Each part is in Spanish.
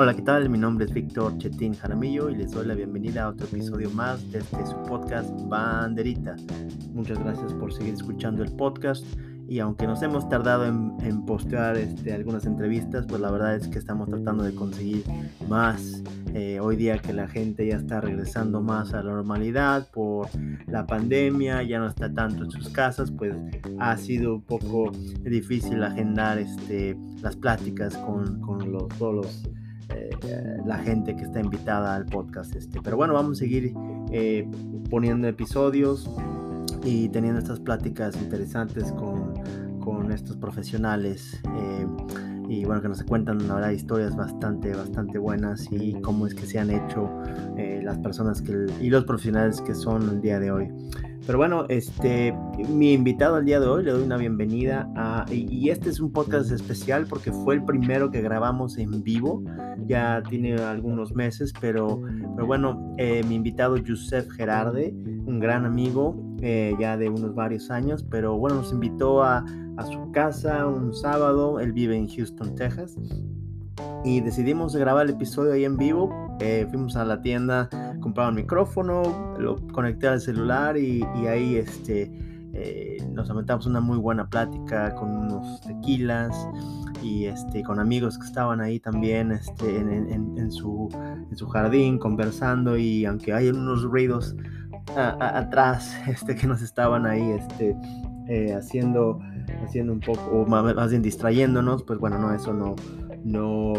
Hola, ¿qué tal? Mi nombre es Víctor Chetín Jaramillo y les doy la bienvenida a otro episodio más de este su podcast Banderita. Muchas gracias por seguir escuchando el podcast y aunque nos hemos tardado en, postear este, algunas entrevistas, pues la verdad es que estamos tratando de conseguir más. Eh, hoy día que la gente ya está regresando más a la normalidad por la pandemia, ya no está tanto en sus casas, pues ha sido un poco difícil agendar este, las pláticas con, con los, todos eh, la gente que está invitada al podcast este. Pero bueno, vamos a seguir eh, poniendo episodios y teniendo estas pláticas interesantes con, con estos profesionales eh, y bueno que nos cuentan la historias bastante bastante buenas y cómo es que se han hecho las personas que, y los profesionales que son el día de hoy pero bueno, este, mi invitado al día de hoy le doy una bienvenida a, y, este es un podcast especial porque fue el primero que grabamos en vivo, ya tiene algunos meses, pero, pero bueno, eh, mi invitado Joseph Gerarde, un gran amigo eh, ya de unos varios años, pero bueno, nos invitó a, a su casa un sábado, él vive en Houston, Texas, y decidimos grabar el episodio ahí en vivo. Eh, fuimos a la tienda, compraba un micrófono, lo conecté al celular y, ahí este, eh, nos aumentamos una muy buena plática con unos tequilas y este, con amigos que estaban ahí también este, en, su, en su jardín conversando y aunque hay unos ruidos atrás este, que nos estaban ahí este, eh, haciendo, haciendo un poco, o más bien distrayéndonos, pues bueno, no, eso no, no,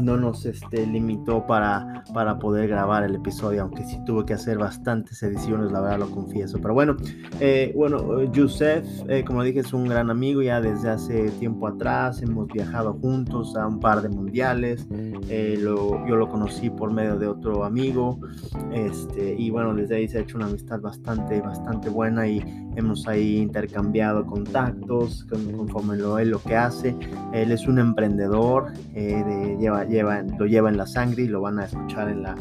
no nos este, limitó para, para poder grabar el episodio, aunque sí tuve que hacer bastantes ediciones, la verdad lo confieso. Pero bueno, eh, bueno, Yusef, eh, como dije, es un gran amigo ya desde hace tiempo atrás, hemos viajado juntos a un par de mundiales, eh, yo lo conocí por medio de otro amigo, este, y bueno, desde ahí se ha hecho una amistad bastante, bastante buena y hemos ahí intercambiado contactos conforme lo, él lo que hace. Él es un emprendedor, de, lleva lleva, lo lleva en la sangre y lo van a escuchar en la,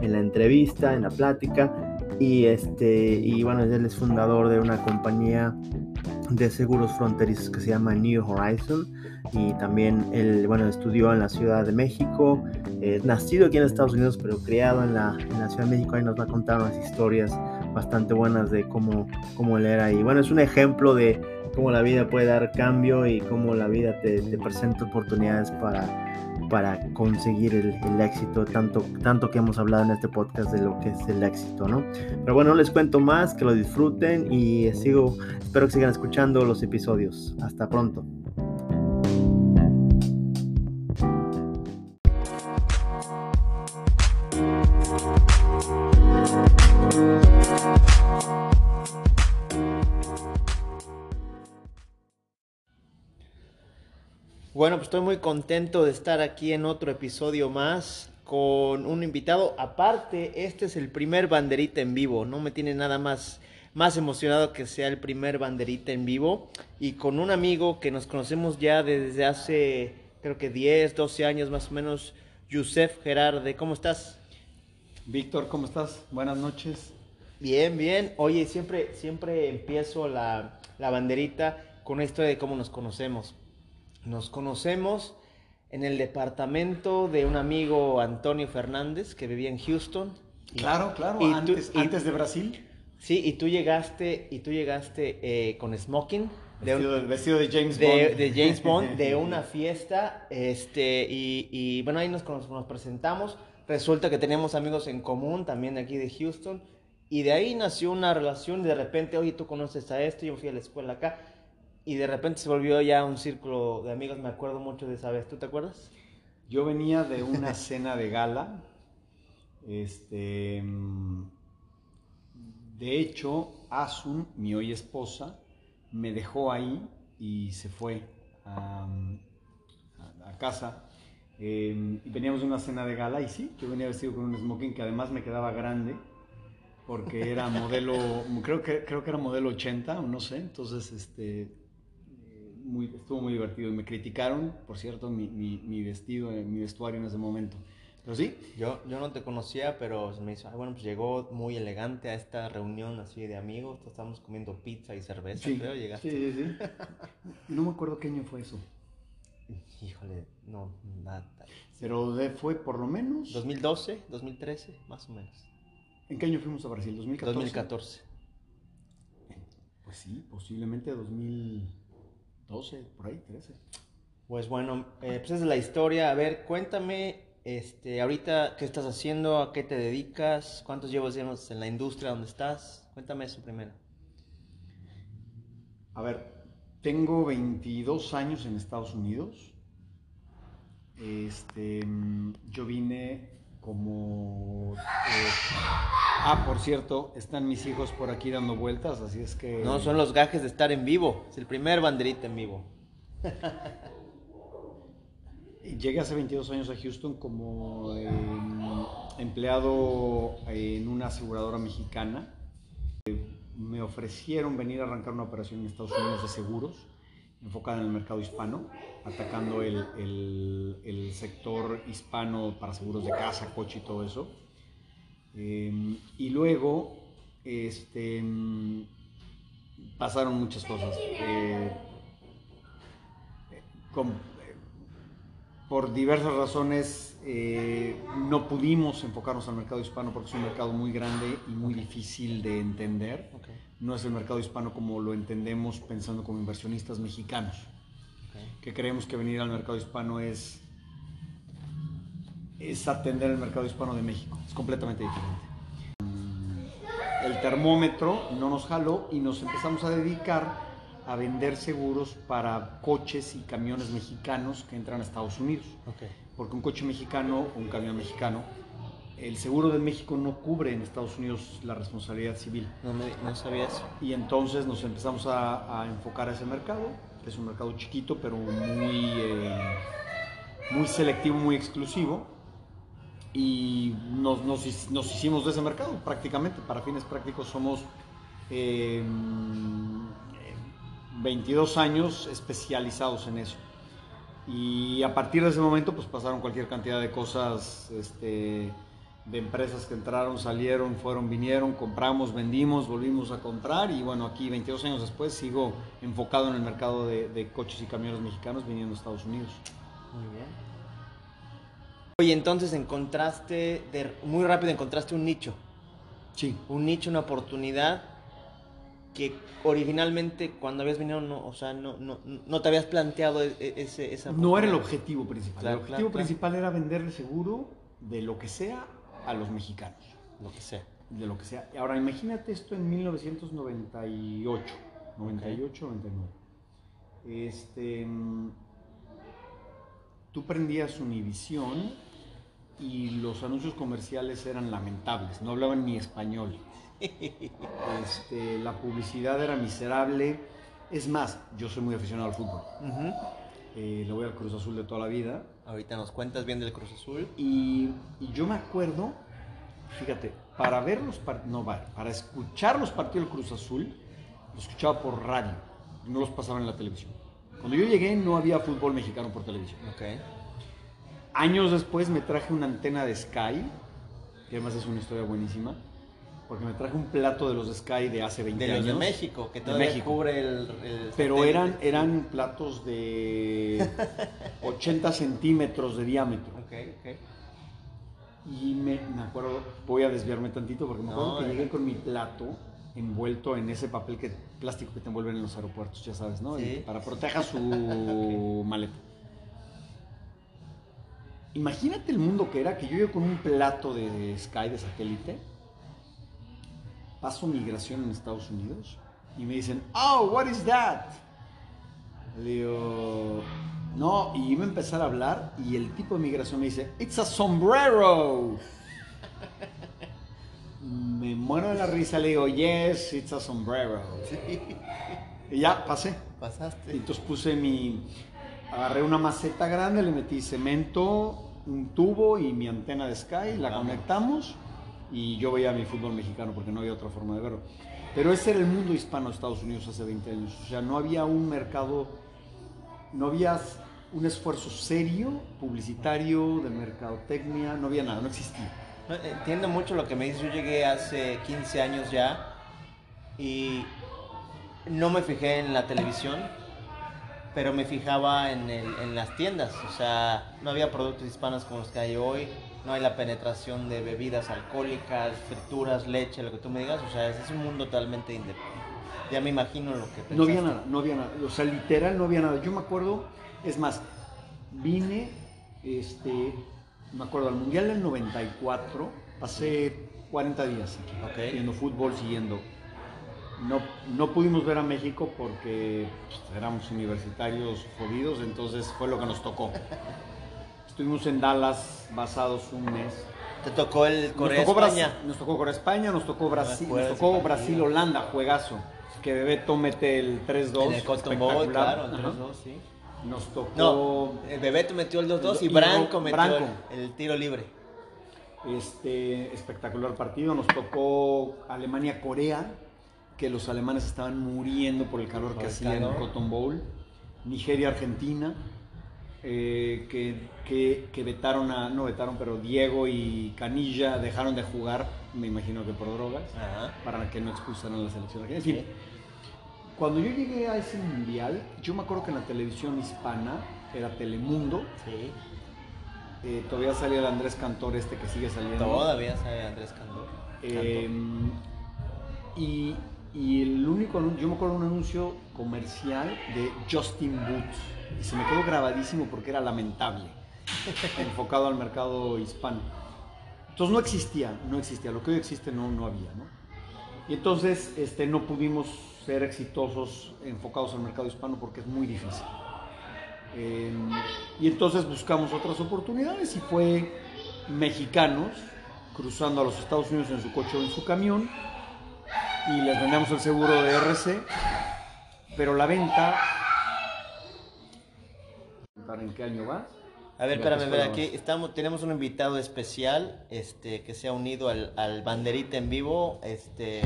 en la entrevista, en la plática. Y, este, y bueno, él es fundador de una compañía de seguros fronterizos que se llama New Horizon. Y también él, bueno, estudió en la Ciudad de México, eh, nacido aquí en Estados Unidos, pero criado en la, en la, Ciudad de México, ahí nos va a contar unas historias bastante buenas de cómo, cómo él era. Y bueno, es un ejemplo de cómo la vida puede dar cambio y cómo la vida te, te presenta oportunidades para para conseguir el, éxito, tanto, tanto que hemos hablado en este podcast de lo que es el éxito, ¿no? Pero bueno, no les cuento más, que lo disfruten y sigo, espero que sigan escuchando los episodios. Hasta pronto. Estoy muy contento de estar aquí en otro episodio más con un invitado. Aparte, este es el primer banderita en vivo. No me tiene nada más, más emocionado que sea el primer banderita en vivo. Y con un amigo que nos conocemos ya desde hace, creo que 10, 12 años más o menos, Yusef Gerarde. ¿Cómo estás? Víctor, ¿cómo estás? Buenas noches. Bien, bien. Oye, siempre, siempre empiezo la, la banderita con una historia de cómo nos conocemos. Nos conocemos en el departamento de un amigo Antonio Fernández que vivía en Houston. Claro, claro, antes, antes de Brasil. Sí, y tú llegaste, y tú llegaste eh, con smoking. De vestido, de James Bond. De James Bond, de una fiesta. Este, y, bueno, ahí nos, nos presentamos. Resulta que teníamos amigos en común también aquí de Houston. Y de ahí nació una relación. De repente, oye, tú conoces a esto, yo fui a la escuela acá y de repente se volvió ya un círculo de amigos. Me acuerdo mucho de esa vez. ¿Tú te acuerdas? Yo venía de una cena de gala. Este, de hecho, Asun, mi hoy esposa, me dejó ahí y se fue a, casa. Em, y veníamos de una cena de gala y sí, yo venía vestido con un smoking que además me quedaba grande porque era modelo, creo que, creo que era modelo 80 o no sé, entonces este, estuvo muy divertido. Y me criticaron, por cierto, mi, mi, vestido, eh, mi vestuario en ese momento. Pero sí. Yo, yo no te conocía, pero me hizo, bueno, pues llegó muy elegante a esta reunión así de amigos. Estábamos comiendo pizza y cerveza, sí, Sí, sí, sí. no me acuerdo qué año fue eso. Híjole, no, nada. Pero de- fue por lo menos... 2012, 2013, más o menos. ¿En qué año fuimos a Brasil? ¿2014? 2014. Pues sí, posiblemente 2012, por ahí, 13. Pues bueno, eh, pues esa es la historia. A ver, cuéntame, este, ahorita qué estás haciendo, a qué te dedicas, cuántos llevas digamos, en la industria donde estás. Cuéntame eso primero. A ver, tengo 22 años en Estados Unidos. Este, mm, yo vine como... eh, ah, por cierto, están mis hijos por aquí dando vueltas, así es que... No, son los gajes de estar en vivo. Es el primer banderita en vivo. Llegué hace 22 años a Houston como em, empleado en una aseguradora mexicana. Eh, Me ofrecieron venir a arrancar una operación en Estados Unidos de seguros, enfocada en el mercado hispano, atacando el, el- sector hispano para seguros de casa, coche y todo eso. Em, y luego, este, em, pasaron muchas cosas. Eh, com- por diversas razones eh, no pudimos enfocarnos al mercado hispano porque es un mercado muy grande y muy difícil de entender. No es el mercado hispano como lo entendemos pensando como inversionistas mexicanos, que creemos que venir al mercado hispano es, es atender el mercado hispano de México. Es completamente diferente. Mm, El termómetro no nos jaló y nos empezamos a dedicar a vender seguros para coches y camiones mexicanos que entran a Estados Unidos porque un coche mexicano o un camión mexicano, el seguro de México no cubre en Estados Unidos la responsabilidad civil. No, me, no sabía eso. Y entonces nos empezamos a, a enfocar a ese mercado, que es un mercado chiquito, pero muy, eh, muy selectivo, muy exclusivo. Y nos, nos nos hicimos de ese mercado prácticamente. Para fines prácticos somos eh, 22 años especializados en eso. Y a partir de ese momento, pues pasaron cualquier cantidad de cosas, este, de empresas que entraron, salieron, fueron, vinieron, compramos, vendimos, volvimos a comprar. Y bueno, aquí 22 años después sigo enfocado en el mercado de, de coches y camiones mexicanos viniendo a Estados Unidos. Muy bien. Oye, entonces encontraste, de- muy rápido encontraste un nicho. Sí. Un nicho, una oportunidad que originalmente cuando habías venido, no, o sea, no, no, no te habías planteado e- e- ese, esa No era el objetivo principal. Claro, el objetivo claro, claro. principal era venderle seguro de lo que sea a los mexicanos. Lo que sea. de lo que sea. Ahora, imagínate esto en 1998, 98, 99. Este, mm, tú prendías Univisión y los anuncios comerciales eran lamentables, no hablaban ni español. Este, la publicidad era miserable. Es más, yo soy muy aficionado al fútbol. Eh, le voy al Cruz Azul de toda la vida. Ahorita nos cuentas bien del Cruz Azul. Y, y yo me acuerdo, fíjate, para ver los par- no para escuchar los partidos del Cruz Azul, los escuchaba por radio, no los pasaban en la televisión. Cuando yo llegué no había fútbol mexicano por televisión. Ok. Años después me traje una antena de Sky, que además es una historia buenísima, porque me traje un plato de los Sky de hace 20 De los años. de México, que De todavía México. cubre el, el Pero satélite. eran, eran platos de 80 centímetros de diámetro. Ok, ok. Y me, me acuerdo, voy a desviarme tantito porque me acuerdo No, que llegué con mi plato envuelto en ese papel que, plástico que te envuelven en los aeropuertos, ya sabes, ¿no? Sí. Para proteger su maleta. Imagínate el mundo que era que yo llego con un plato de Sky de satélite, paso migración en Estados Unidos y me dicen, oh, what is that? Le digo, no, y iba a empezar a hablar y el tipo de migración me dice, it's a sombrero. Me muero de la risa, le digo, yes, it's a sombrero. Y ya, pasé. Y Pasaste. entonces puse mi, agarré una maceta grande, le metí cemento, un tubo y mi antena de Sky, la Vamos. conectamos y yo veía mi fútbol mexicano porque no había otra forma de verlo. Pero ese era el mundo hispano de Estados Unidos hace 20 años. O sea, no había un mercado, no había un esfuerzo serio, publicitario, de mercadotecnia, no había nada, no existía. Entiendo mucho lo que me dices. Yo llegué hace 15 años ya y no me fijé en la televisión. pero me fijaba en, el- en las tiendas, o sea, no había productos hispanos como los que hay hoy, no hay la penetración de bebidas alcohólicas, frituras, leche, lo que tú me digas, o sea, es un mundo totalmente independiente. Ya me imagino lo que pensaste. No había nada, no había nada. O sea, literal no había nada. Yo me acuerdo, es más, vine, este, me acuerdo, al Mundial del 94, pasé 40 días aquí, Ok. viendo fútbol, siguiendo. No, no pudimos ver a México porque pues, éramos universitarios jodidos, entonces fue lo que nos tocó. Estuvimos en Dallas basados un mes. Te tocó el Nos Corea tocó, España. Brasil, nos tocó Corea España, nos tocó Brasil, nos tocó partido. Brasil-Holanda, juegazo. Que Bebeto mete el 3-2. En el Cotton Bowl, claro, Ajá. 3-2, sí. Nos tocó No, el Bebeto metió el 2-2 y Y Branco metió Branco. El, el tiro libre. este espectacular partido. Nos tocó Alemania-Corea, que los alemanes estaban muriendo por el calor Por que el hacía en el. Cotton Bowl. Nigeria-Argentina, eh, que, que, que vetaron a, no vetaron, pero Diego y Canilla dejaron de jugar, me imagino que por drogas. Ajá. para que no expulsaran a la selección argentina. En fin, cuando yo llegué a ese mundial, yo me acuerdo que en la televisión hispana era Telemundo, Sí. eh, todavía salía el Andrés Cantor este que sigue saliendo. Todavía sabe Andrés Candor. Eh, y, y el único anuncio, yo me acuerdo de un anuncio comercial de Justin Boots, y se me quedó grabadísimo porque era lamentable, enfocado al mercado hispano. Entonces no existía, no existía, lo que hoy existe no, no había, ¿no? Y entonces este, no pudimos ser exitosos enfocados al mercado hispano porque es muy difícil. Eh, y entonces buscamos otras oportunidades y fue mexicanos cruzando a los Estados Unidos en su coche o en su camión y les vendemos el seguro de RC, pero la venta... ¿En qué año va? A ver, espérame, ver, ¿cómo aquí vas? estamos, tenemos un invitado especial este, que se ha unido al, al Banderita en vivo. Este,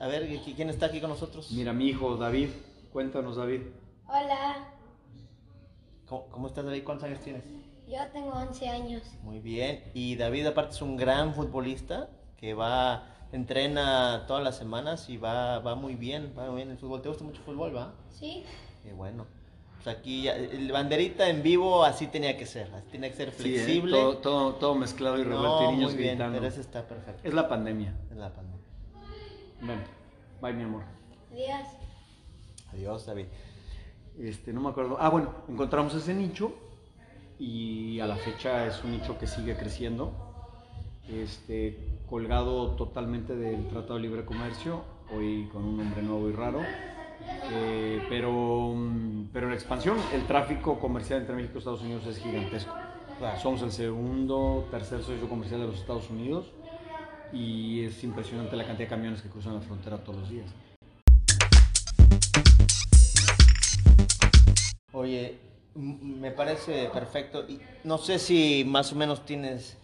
a ver, ¿qui- ¿quién está aquí con nosotros? Mira, mi hijo David, cuéntanos David. Hola, ¿Cómo, cómo estás, David? ¿Cuántos años tienes? yo tengo 11 años. Muy bien. Y David, aparte, es un gran futbolista que va, entrena todas las semanas y va, va muy bien, va muy bien en el fútbol. ¿Te gusta mucho el fútbol, va? ¿Sí? Qué bueno. Pues aquí, ya- el Banderita en vivo así tenía que ser, así tenía que ser flexible. ¿eh? todo, todo, todo mezclado y No, revuelto y niños muy bien, gritando. pero ese está perfecto. Es la pandemia. Es la pandemia. Bueno, bye mi amor. Adiós. Adiós, David. Este, no me acuerdo. Ah, bueno, encontramos ese nicho y a la fecha es un nicho que sigue creciendo. Este, colgado totalmente del Tratado de Libre Comercio, hoy con un nombre nuevo y raro. Eh, pero, mm, pero en expansión, el tráfico comercial entre México y Estados Unidos es gigantesco. Claro. Somos el segundo, tercer socio comercial de los Estados Unidos y es impresionante la cantidad de camiones que cruzan la frontera todos los días. Oye, me parece perfecto. No sé si más o menos tienes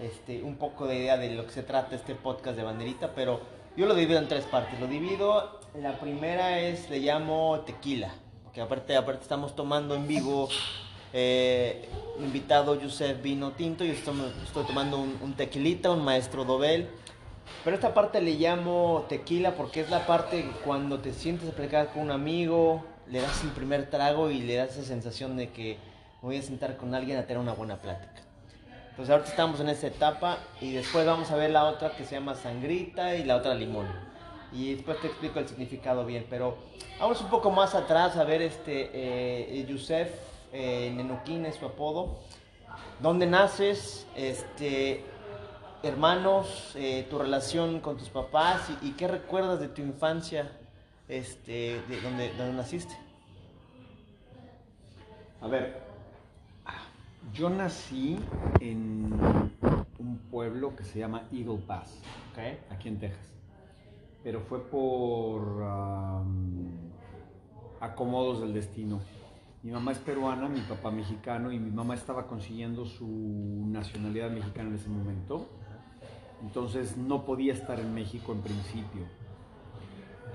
este, un poco de idea de lo que se trata este podcast de Banderita, pero yo lo divido en tres partes. Lo divido, la primera es, le llamo tequila, porque aparte, aparte estamos tomando en vivo, eh, invitado Yusef Vino Tinto, y estoy, tomando un, un tequilita, un maestro Dobel. Pero esta parte le llamo tequila porque es la parte cuando te sientes a con un amigo, le das el primer trago y le das esa sensación de que voy a sentar con alguien a tener una buena plática. Entonces ahorita estamos en esa etapa y después vamos a ver la otra que se llama sangrita y la otra limón. Y después te explico el significado bien, pero vamos un poco más atrás a ver este eh, Yusef eh, es su apodo. ¿Dónde naces? Este, hermanos, eh, tu relación con tus papás y, y qué recuerdas de tu infancia, este, de donde, donde naciste. A ver, yo nací en un pueblo que se llama Eagle Pass, aquí en Texas. Pero fue por acomodos del destino. Mi mamá es peruana, mi papá mexicano y mi mamá estaba consiguiendo su nacionalidad mexicana en ese momento. Entonces no podía estar en México en principio.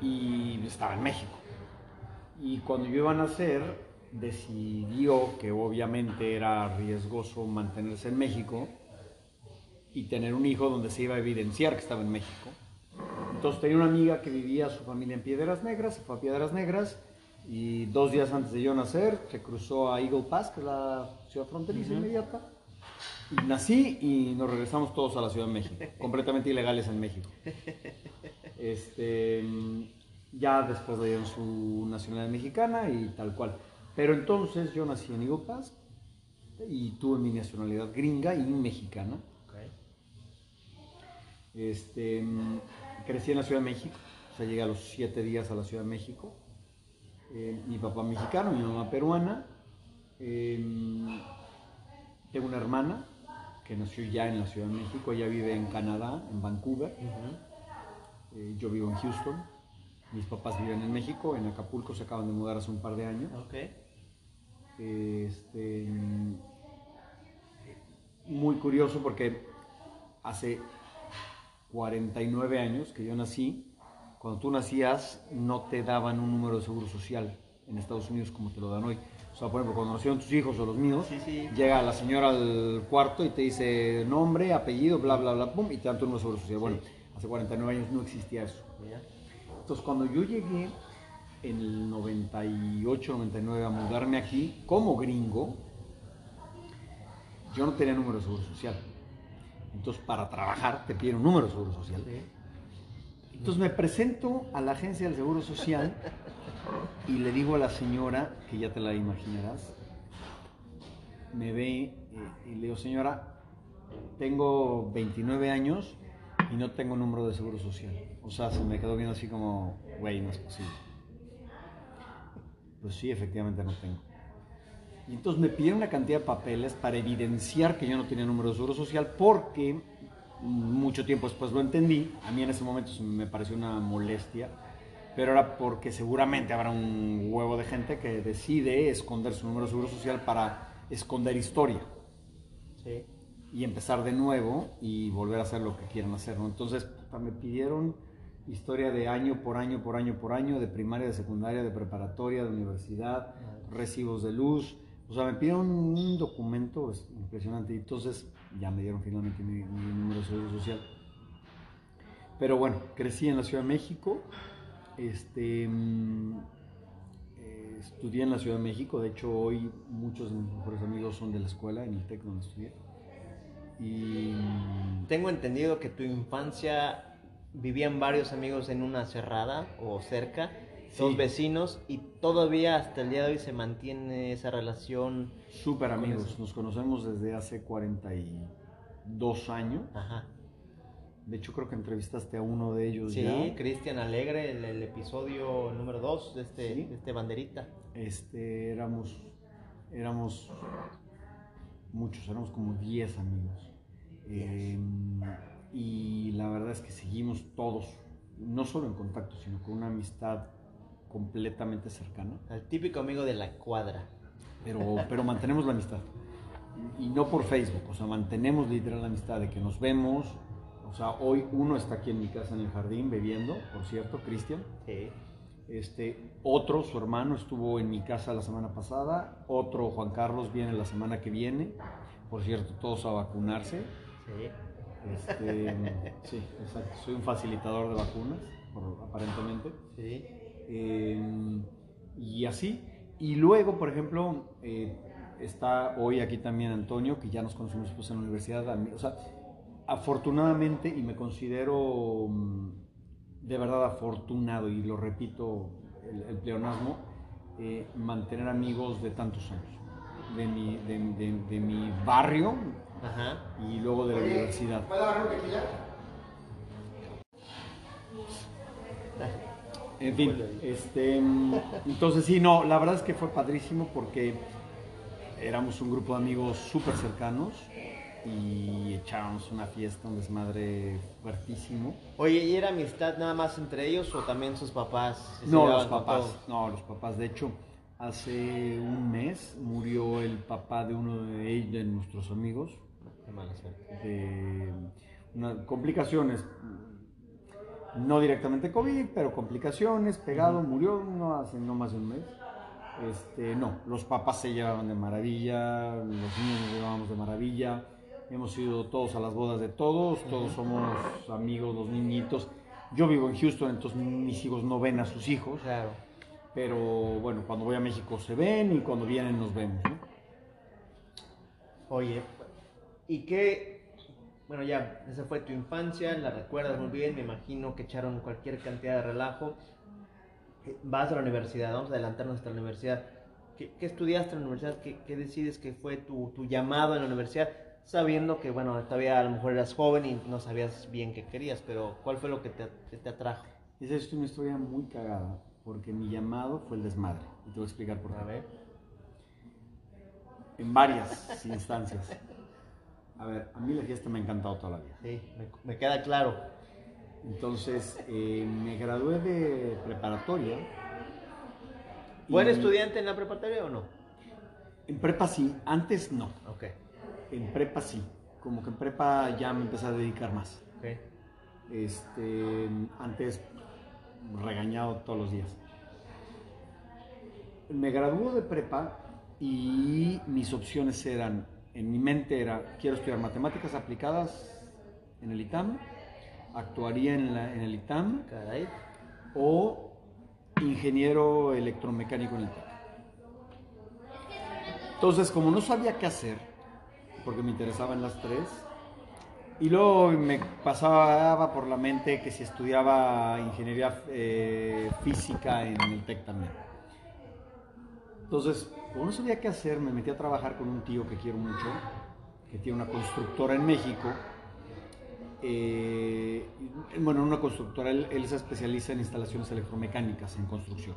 Y estaba en México. Y cuando yo iba a nacer, decidió que obviamente era riesgoso mantenerse en México y tener un hijo donde se iba a evidenciar que estaba en México. Entonces tenía una amiga que vivía su familia en Piedras Negras, se fue a Piedras Negras, Y dos días antes de yo nacer, se cruzó a Eagle Pass, que es la ciudad fronteriza inmediata. Y nací y nos regresamos todos a la Ciudad de México, completamente ilegales en México. Este, ya después le dieron su nacionalidad mexicana y tal cual. Pero entonces yo nací en Eagle Pass y tuve mi nacionalidad gringa y mexicana. Este, mm, crecí en la Ciudad de México, o sea, llegué a los siete días a la Ciudad de México. Eh, mi papá mexicano, mi mamá peruana. Eh, tengo una hermana que nació ya en la Ciudad de México, ella vive en Canadá, en Vancouver. Eh, yo vivo en Houston. Mis papás viven en México, en Acapulco, se acaban de mudar hace un par de años. Este, muy curioso porque hace 49 años que yo nací, cuando tú nacías no te daban un número de seguro social en Estados Unidos como te lo dan hoy. O sea, por ejemplo, cuando nacieron tus hijos o los míos, Sí, sí. llega la señora al cuarto y te dice nombre, apellido, bla, bla, bla, pum, y te dan tu número de seguro social. Bueno, hace 49 años no existía eso. Entonces, cuando yo llegué en el 98, 99 a mudarme aquí como gringo, yo no tenía número de seguro social. Entonces, para trabajar te piden un número de seguro social. Entonces me presento a la agencia del Seguro Social y le digo a la señora, que ya te la imaginarás, me ve eh, y le digo, señora, tengo 29 años y no tengo número de Seguro Social. O sea, se me quedó viendo así como, güey, no es posible. Pues sí, efectivamente no tengo. Y entonces me pidieron una cantidad de papeles para evidenciar que yo no tenía número de seguro social porque mucho tiempo después lo entendí. A mí en ese momento me pareció una molestia, pero era porque seguramente habrá un huevo de gente que decide esconder su número de seguro social para esconder historia Sí. y empezar de nuevo y volver a hacer lo que quieran hacer. ¿no? Entonces me pidieron historia de año por año, por año, por año, de primaria, de secundaria, de preparatoria, de universidad, recibos de luz. O sea, me pidieron un documento es impresionante y entonces ya me dieron finalmente mi, mi número de seguro social. Pero bueno, crecí en la Ciudad de México, este, eh, estudié en la Ciudad de México, de hecho hoy muchos de mis mejores amigos son de la escuela, en el TEC donde estudié. Y mm, Tengo entendido que tu infancia vivían varios amigos en una cerrada o cerca, dos Sí. vecinos, y todavía hasta el día de hoy se mantiene esa relación. súper amigos, eso. nos conocemos desde hace 42 años. Ajá. De hecho creo que entrevistaste a uno de ellos Sí, ya. Cristian Alegre, el, el episodio número 2 de este, Sí. de este banderita. Este, éramos, éramos muchos, éramos como 10 amigos. Eh, y la verdad es que seguimos todos, no solo en contacto, sino con una amistad completamente cercana. El típico amigo de la cuadra. pero, pero mantenemos la amistad. Y no por Facebook, o sea, mantenemos literal la amistad de que nos vemos. O sea, hoy uno está aquí en mi casa en el jardín bebiendo, por cierto, Cristian. Sí. Este, otro, su hermano, estuvo en mi casa la semana pasada. Otro, Juan Carlos, viene la semana que viene. Por cierto, todos a vacunarse. Sí. Este, sí, exacto. Soy un facilitador de vacunas, por- aparentemente. Sí. Eh, y así. Y luego, por ejemplo, eh, está hoy aquí también Antonio, que ya nos conocimos pues, en la universidad. O sea, afortunadamente, y me considero mm, de verdad afortunado, y lo repito, el, el pleonasmo, eh, mantener amigos de tantos años. De mi, de, de- de mi barrio Ajá. y luego de la universidad. En fin, este, mm, entonces sí, no, la verdad es que fue padrísimo porque éramos un grupo de amigos súper cercanos y echábamos una fiesta, un desmadre fuertísimo. Oye, ¿y era amistad nada más entre ellos o también sus papás? No, los papás, no, los papás. De hecho, hace un mes murió el papá de uno de, ellos, de nuestros amigos Qué mala suerte. de una- complicaciones, no directamente COVID, pero complicaciones, pegado, murió no hace no más de un mes. Este, no, los papás se llevaban de maravilla, los niños nos llevábamos de maravilla, hemos ido todos a las bodas de todos, todos somos amigos, los niñitos. Yo vivo en Houston, entonces mis hijos no ven a sus hijos, Claro. Pero bueno, cuando voy a México se ven y cuando vienen nos vemos. ¿no? Oye, ¿y qué? Bueno, ya, esa fue tu infancia, la recuerdas muy bien, me imagino que echaron cualquier cantidad de relajo. Eh, Vas a la universidad, vamos a adelantarnos hasta la universidad. ¿Qué, qué estudiaste en la universidad? ¿Qué, qué decides que fue tu, tu, llamado en la universidad? Sabiendo que, bueno, todavía a lo mejor eras joven y no sabías bien qué querías, pero ¿cuál fue lo que te, que te atrajo? Esa es una historia muy cagada, porque mi llamado fue el desmadre. Y te voy a explicar por qué. A ver. En varias instancias. A ver, a mí la fiesta me ha encantado toda la vida. Sí, me, me queda claro. Entonces, eh, me gradué de preparatoria. ¿Buen estudiante en la preparatoria o no? En prepa sí, antes no. Ok, En prepa sí. Como que en prepa ya me empecé a dedicar más. ok. Este, antes regañado todos los días. Me graduó de prepa y mis opciones eran, en mi mente era, quiero estudiar matemáticas aplicadas en el ITAM, actuaría en, la- en el ITAM Caray. o ingeniero electromecánico en el TEC. Entonces, como no sabía qué hacer, porque me interesaban las tres, y luego me pasaba por la mente que si estudiaba ingeniería eh, física en el TEC también. Entonces, no sabía qué hacer, me metí a trabajar con un tío que quiero mucho, que tiene una constructora en México. Eh, bueno, una constructora, él, él se especializa en instalaciones electromecánicas en construcción.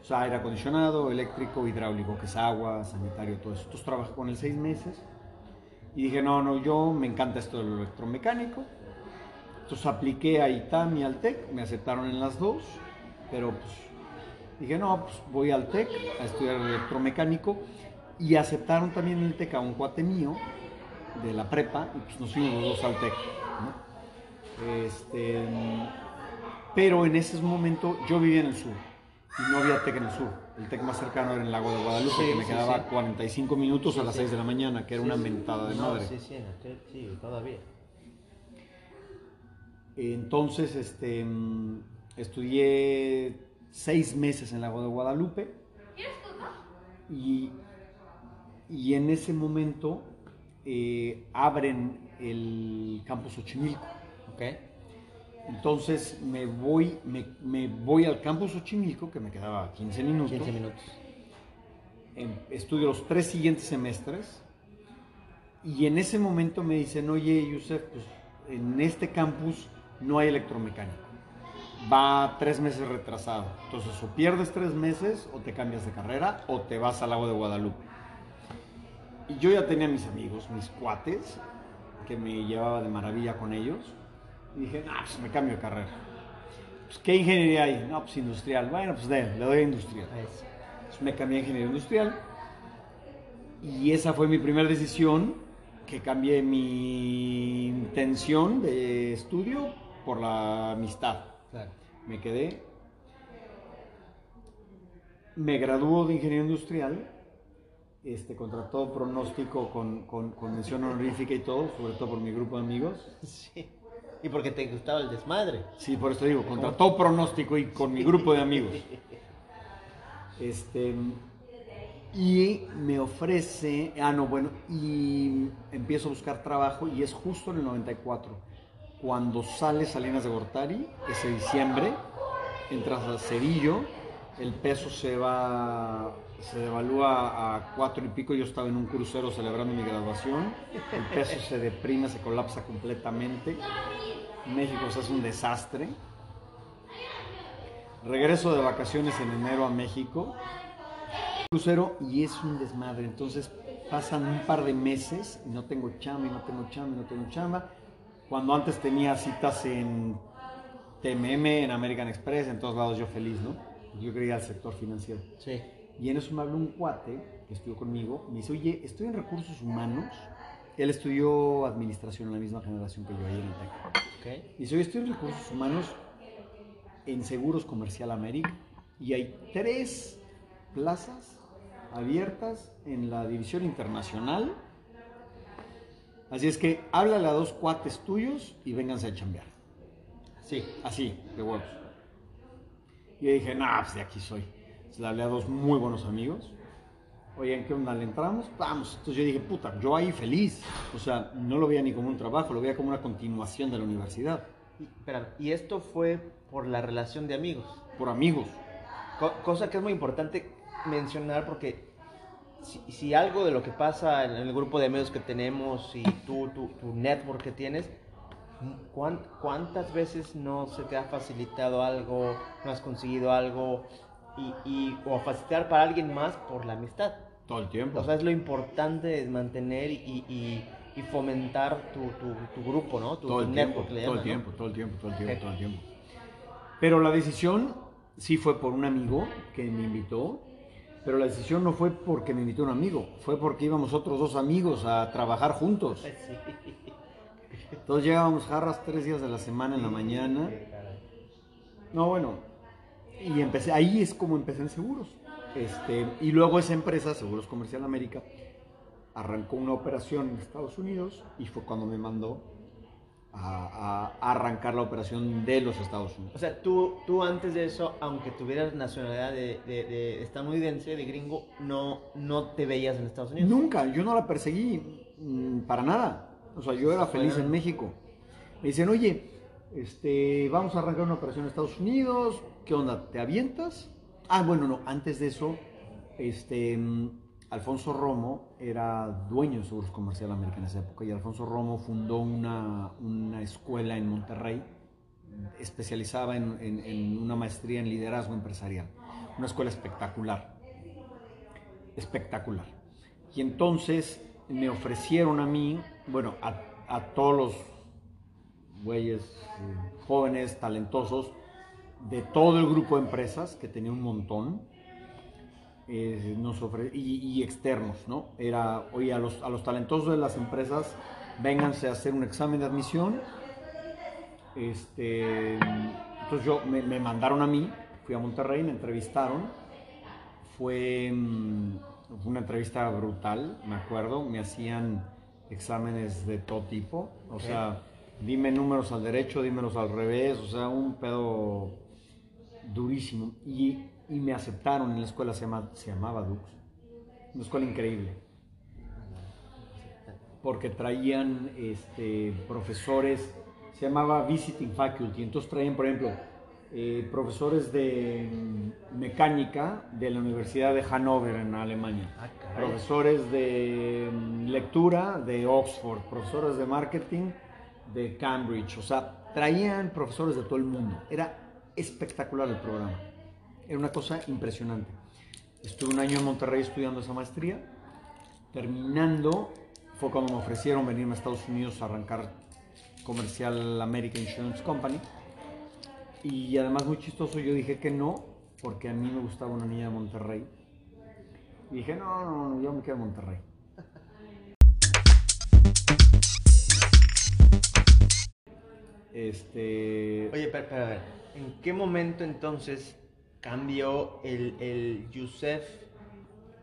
O sea, aire acondicionado, eléctrico, hidráulico, que es agua, sanitario, todo eso. Entonces trabajé con él seis meses y dije, no, no, yo me encanta esto del electromecánico. Entonces apliqué a ITAM y al TEC, me aceptaron en las dos, pero pues dije, no, pues voy al TEC a estudiar electromecánico y aceptaron también en el TEC a un cuate mío de la prepa y pues nos fuimos los dos al TEC. ¿no? Este, pero en ese momento yo vivía en el sur y no había TEC en el sur. El TEC más cercano era en el lago de Guadalupe, Sí, que me sí, quedaba sí. 45 minutos a las Sí, 6 de la mañana, que era una mentada de no, madre. Sí, sí, en aquel- sí, todavía. Entonces, este, mm, estudié seis meses en el lago de Guadalupe y, y en ese momento eh, abren el campus Xochimilco. Ok. Entonces me voy, me, me voy al campus Xochimilco, que me quedaba 15 minutos. 15 minutos. Em- estudio los tres siguientes semestres y en ese momento me dicen, oye, Yusef, pues en este campus no hay electromecánico. Va tres meses retrasado. Entonces o pierdes tres meses o te cambias de carrera o te vas al lago de Guadalupe. Y yo ya tenía mis amigos, mis cuates, que me llevaba de maravilla con ellos. Y dije, no, pues me cambio de carrera. Pues, ¿Qué ingeniería hay? No, pues industrial. Bueno, pues de, le doy a industrial. Entonces me cambié a ingeniería industrial y esa fue mi primera decisión que cambié mi intención de estudio por la amistad. Claro. Me quedé, me graduó de ingeniería industrial, este, contra todo pronóstico con, con, con mención honorífica y todo, sobre todo por mi grupo de amigos. Sí. Y porque te gustaba el desmadre. Sí, por eso digo, contra todo pronóstico y con mi grupo de amigos. Este, y me ofrece, ah, no, bueno, y empiezo a buscar trabajo y es justo en el 94, cuando sale Salinas de Gortari, ese diciembre, entras a Cerillo, el peso se va, se devalúa a cuatro y pico, yo estaba en un crucero celebrando mi graduación, el peso se deprime, se colapsa completamente, México se hace un desastre, regreso de vacaciones en enero a México, crucero y es un desmadre. Entonces pasan un par de meses y no tengo chamba, y no tengo chamba, y no tengo chamba. Cuando antes tenía citas en TMM, en American Express, en todos lados yo feliz, ¿no? Yo quería al sector financiero. Sí. Y en eso me habló un cuate que estudió conmigo. Me dice, oye, estoy en recursos humanos. Él estudió administración en la misma generación que yo ahí en el TEC. Ok. Dice, oye, estoy en recursos humanos en Seguros Comercial América y hay tres plazas abiertas en la división internacional. Así es que háblale a dos cuates tuyos y vénganse a chambear. Sí. Así, de huevos. Y yo dije, no, pues de aquí soy. Le hablé a dos muy buenos amigos. Oye, ¿en qué onda le entramos? Vamos. Entonces yo dije, puta, yo ahí feliz. O sea, no lo veía ni como un trabajo, lo veía como una continuación de la universidad. Y, espérame, y esto fue por la relación de amigos. Por amigos. Co- cosa que es muy importante mencionar porque si, si algo de lo que pasa en el grupo de amigos que tenemos y tú, tu, tu network que tienes, ¿cuán- ¿cuántas veces no se te ha facilitado algo, no has conseguido algo y, y- o facilitar para alguien más por la amistad? Todo el tiempo. O sea, es lo importante es mantener y, y- y fomentar tu, tu- tu grupo, ¿no? Tu, todo el tiempo, network, todo el llaman, ¿no? tiempo, todo el tiempo, todo el tiempo, todo el tiempo. Pero la decisión sí fue por un amigo que me invitó, pero la decisión no fue porque me invitó un amigo, fue porque íbamos otros dos amigos a trabajar juntos. Entonces llegábamos jarras tres días de la semana en la mañana. No, bueno, y empecé, ahí es como empecé en seguros. Este, y luego esa empresa, Seguros Comercial América, arrancó una operación en Estados Unidos y fue cuando me mandó a, a arrancar la operación de los Estados Unidos. O sea, tú, tú antes de eso, aunque tuvieras nacionalidad de, de- de estadounidense, de gringo, no, no te veías en Estados Unidos. Nunca, yo no la perseguí mm, para nada. O sea, yo era feliz en México. Me dicen, oye, este, vamos a arrancar una operación en Estados Unidos. ¿Qué onda? ¿Te avientas? Ah, bueno, no, antes de eso, este, mm, Alfonso Romo era dueño de Seguros Comercial América en esa época y Alfonso Romo fundó una, una escuela en Monterrey especializada en, en- una maestría en liderazgo empresarial. Una escuela espectacular espectacular. Y entonces me ofrecieron a mí, bueno, a, a todos los güeyes eh, jóvenes, talentosos, de todo el grupo de empresas, que tenía un montón, eh, nos ofre- y, y externos, ¿no? Era, oye, a los, a los talentosos de las empresas, vénganse a hacer un examen de admisión. Este, entonces yo, me, me mandaron a mí, fui a Monterrey, me entrevistaron fue mm, una entrevista brutal, me acuerdo. Me hacían exámenes de todo tipo. O sea, dime números al derecho, dímelos al revés. O sea, un pedo durísimo. Y, y me aceptaron en la escuela, se, llama- se llamaba Dux. Una escuela increíble. Porque traían este, profesores, se llamaba Visiting Faculty. Entonces traían, por ejemplo, eh, profesores de mm, mecánica de la Universidad de Hannover en Alemania, Ah, profesores de mm, lectura de Oxford, profesores de marketing de Cambridge, o sea, traían profesores de todo el mundo. Era espectacular el programa, era una cosa impresionante. Estuve un año en Monterrey estudiando esa maestría, terminando fue cuando me ofrecieron venirme a Estados Unidos a arrancar comercial American Insurance Company. Y además muy chistoso, yo dije que no, porque a mí me gustaba una niña de Monterrey. Y dije, no, no, no, yo me quedo en Monterrey. Este... Oye, pero, pero, a ver, ¿en qué momento entonces cambió el, el Yusef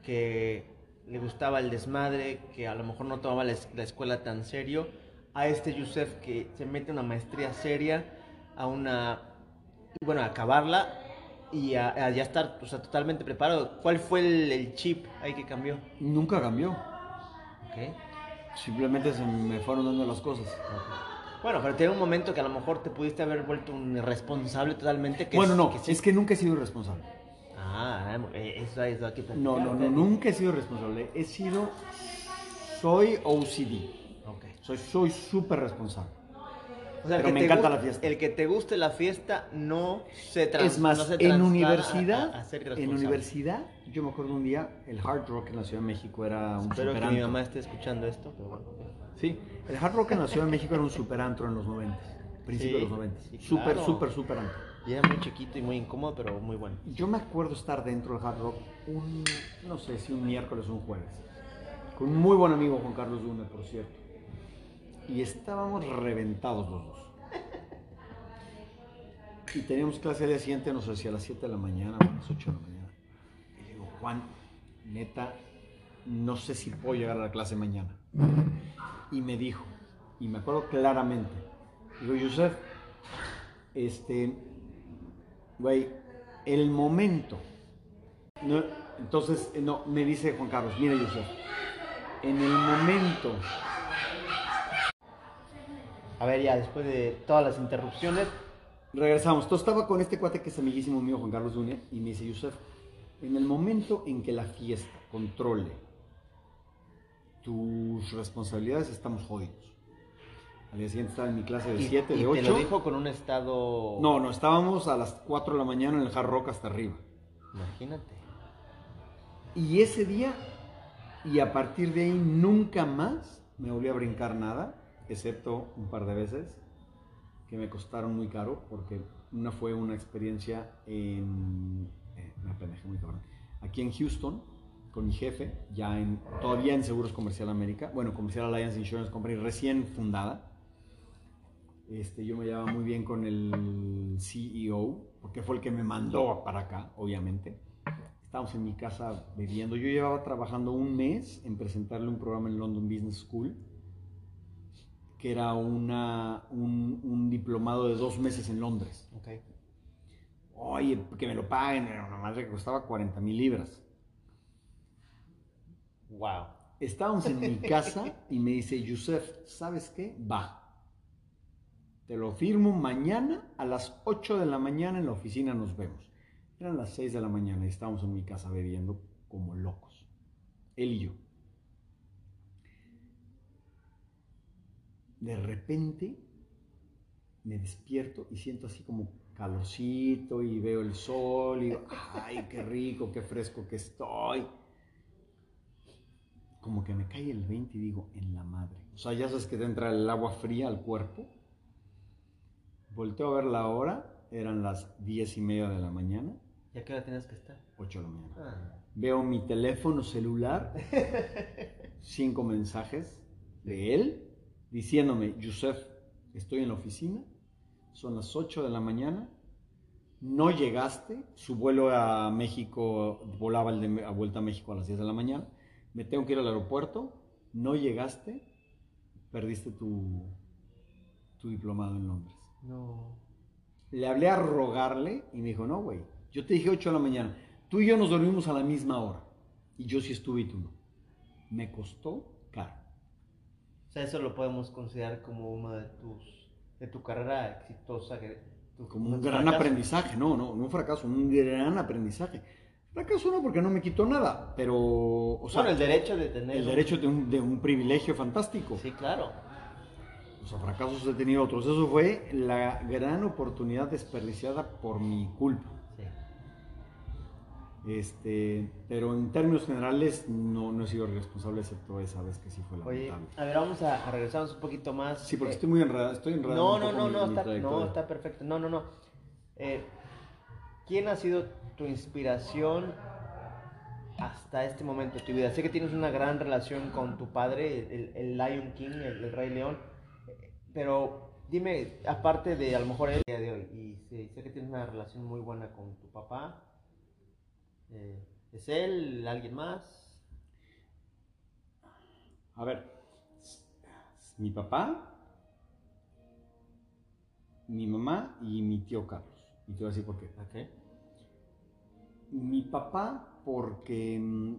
que le gustaba el desmadre, que a lo mejor no tomaba la, la escuela tan serio, a este Yusef que se mete a una maestría seria, a una, bueno, a acabarla y a, a ya estar o sea, totalmente preparado? ¿Cuál fue el, el chip ahí que cambió? Nunca cambió. Ok. Simplemente se me fueron dando las cosas. Bueno, pero tiene un momento que a lo mejor te pudiste haber vuelto un irresponsable totalmente. Que bueno, es- no, que sí. es que nunca he sido irresponsable. Ah, eh, eso es lo que No, no, no, nunca he sido responsable. He sido, soy OCD. Ok. Soy soy súper responsable. O sea, Pero me encanta gu- la fiesta. El que te guste la fiesta no se trans- es más, no se en universidad, a- a ser en universidad, yo me acuerdo un día, el Hard Rock en la Ciudad de México era un Espero que mi mamá esté escuchando esto, pero bueno. Sí, el Hard Rock en la Ciudad de México era un superantro en los 90, principios Sí, de los 90. sí, Súper, claro. súper, súper antro. Y era muy chiquito y muy incómodo, pero muy bueno. Yo me acuerdo estar dentro del Hard Rock un, no sé si un miércoles o un jueves, con un muy buen amigo Juan Carlos Luna, por cierto. Y estábamos reventados los dos. Y teníamos clase al día siguiente, no sé si a las 7 de la mañana o a las 8 de la mañana. Y digo, Juan, neta, no sé si puedo llegar a la clase mañana. Y me dijo, y me acuerdo claramente, digo, Yusef, este, güey, el momento entonces, eh, no, me dice Juan Carlos, mira Yusef, en el momento, A ver, ya después de todas las interrupciones, regresamos, entonces estaba con este cuate que es amiguísimo mío, Juan Carlos Dunia, y me dice, Yusef, en el momento en que la fiesta controle tus responsabilidades, estamos jodidos. Al día siguiente estaba en mi clase de y, 7, y de te 8. lo dijo con un estado... No, no, estábamos a las 4 de la mañana en el Hard Rock hasta arriba. Imagínate. Y ese día, y a partir de ahí nunca más me volví a brincar nada, excepto un par de veces que me costaron muy caro, porque una fue una experiencia en. eh, me apendejé muy cabrón. Aquí en Houston, con mi jefe, ya en, todavía en Seguros Comercial América, bueno, Comercial Alliance Insurance Company, recién fundada. Este, yo me llevaba muy bien con el CEO, porque fue el que me mandó para acá, obviamente. Estábamos en mi casa bebiendo. Yo llevaba trabajando un mes en presentarle un programa en London Business School, que era una, un, un diplomado de dos meses en Londres. Oye, que me lo paguen, era una madre que costaba 40 mil libras. Wow. Estábamos en mi casa y me dice, Yusef, ¿sabes qué? Va. Te lo firmo mañana a las 8 de la mañana en la oficina nos vemos. Eran las 6 de la mañana y estábamos en mi casa bebiendo como locos. Él y yo. De repente me despierto y siento así como calorcito y veo el sol y digo, ay, qué rico, qué fresco que estoy como que me cae el 20 y digo, en la madre. O sea, ya sabes que te entra el agua fría al cuerpo. Volteo a ver la hora, eran las 10 y media de la mañana, ¿Y a qué hora tienes que estar? 8 de la mañana. Ah. Veo mi teléfono celular, cinco mensajes de él diciéndome, Yusef, estoy en la oficina, son las 8 de la mañana, no llegaste, su vuelo a México, volaba el de a vuelta a México a las 10 de la mañana, me tengo que ir al aeropuerto, no llegaste, perdiste tu, tu diplomado en Londres. No. Le hablé a rogarle y me dijo, no, güey, yo te dije 8 de la mañana, tú y yo nos dormimos a la misma hora, y yo sí estuve y tú no. Me costó caro. O sea, eso lo podemos considerar como una de tus... de tu carrera exitosa. que- tu- Como un gran fracaso. aprendizaje, no, no, no un fracaso, un gran aprendizaje. Fracaso no porque no me quitó nada, pero, o sea, bueno, el derecho de tener... el derecho de un, de un privilegio fantástico. Sí, claro. O sea, fracasos he tenido otros. Eso fue la gran oportunidad desperdiciada por mi culpa. Sí. Este, pero en términos generales no, no he sido responsable excepto esa vez que sí fue Oye, lamentable. a ver, vamos a, a regresarnos un poquito más. Sí, porque Eh, estoy muy enredado, estoy enredado. No, no, no, mi- no, mi está, no, está perfecto. No, no, no. Eh, ¿Quién ha sido tu inspiración hasta este momento de tu vida? Sé que tienes una gran relación con tu padre, el, el Lion King, el, el Rey León, pero dime, aparte de a lo mejor el día de hoy, y sé que tienes una relación muy buena con tu papá, eh, ¿es él, alguien más? A ver, mi papá, mi mamá y mi tío Carlos. Y te voy a decir por qué. Ok. Mi papá, porque mm,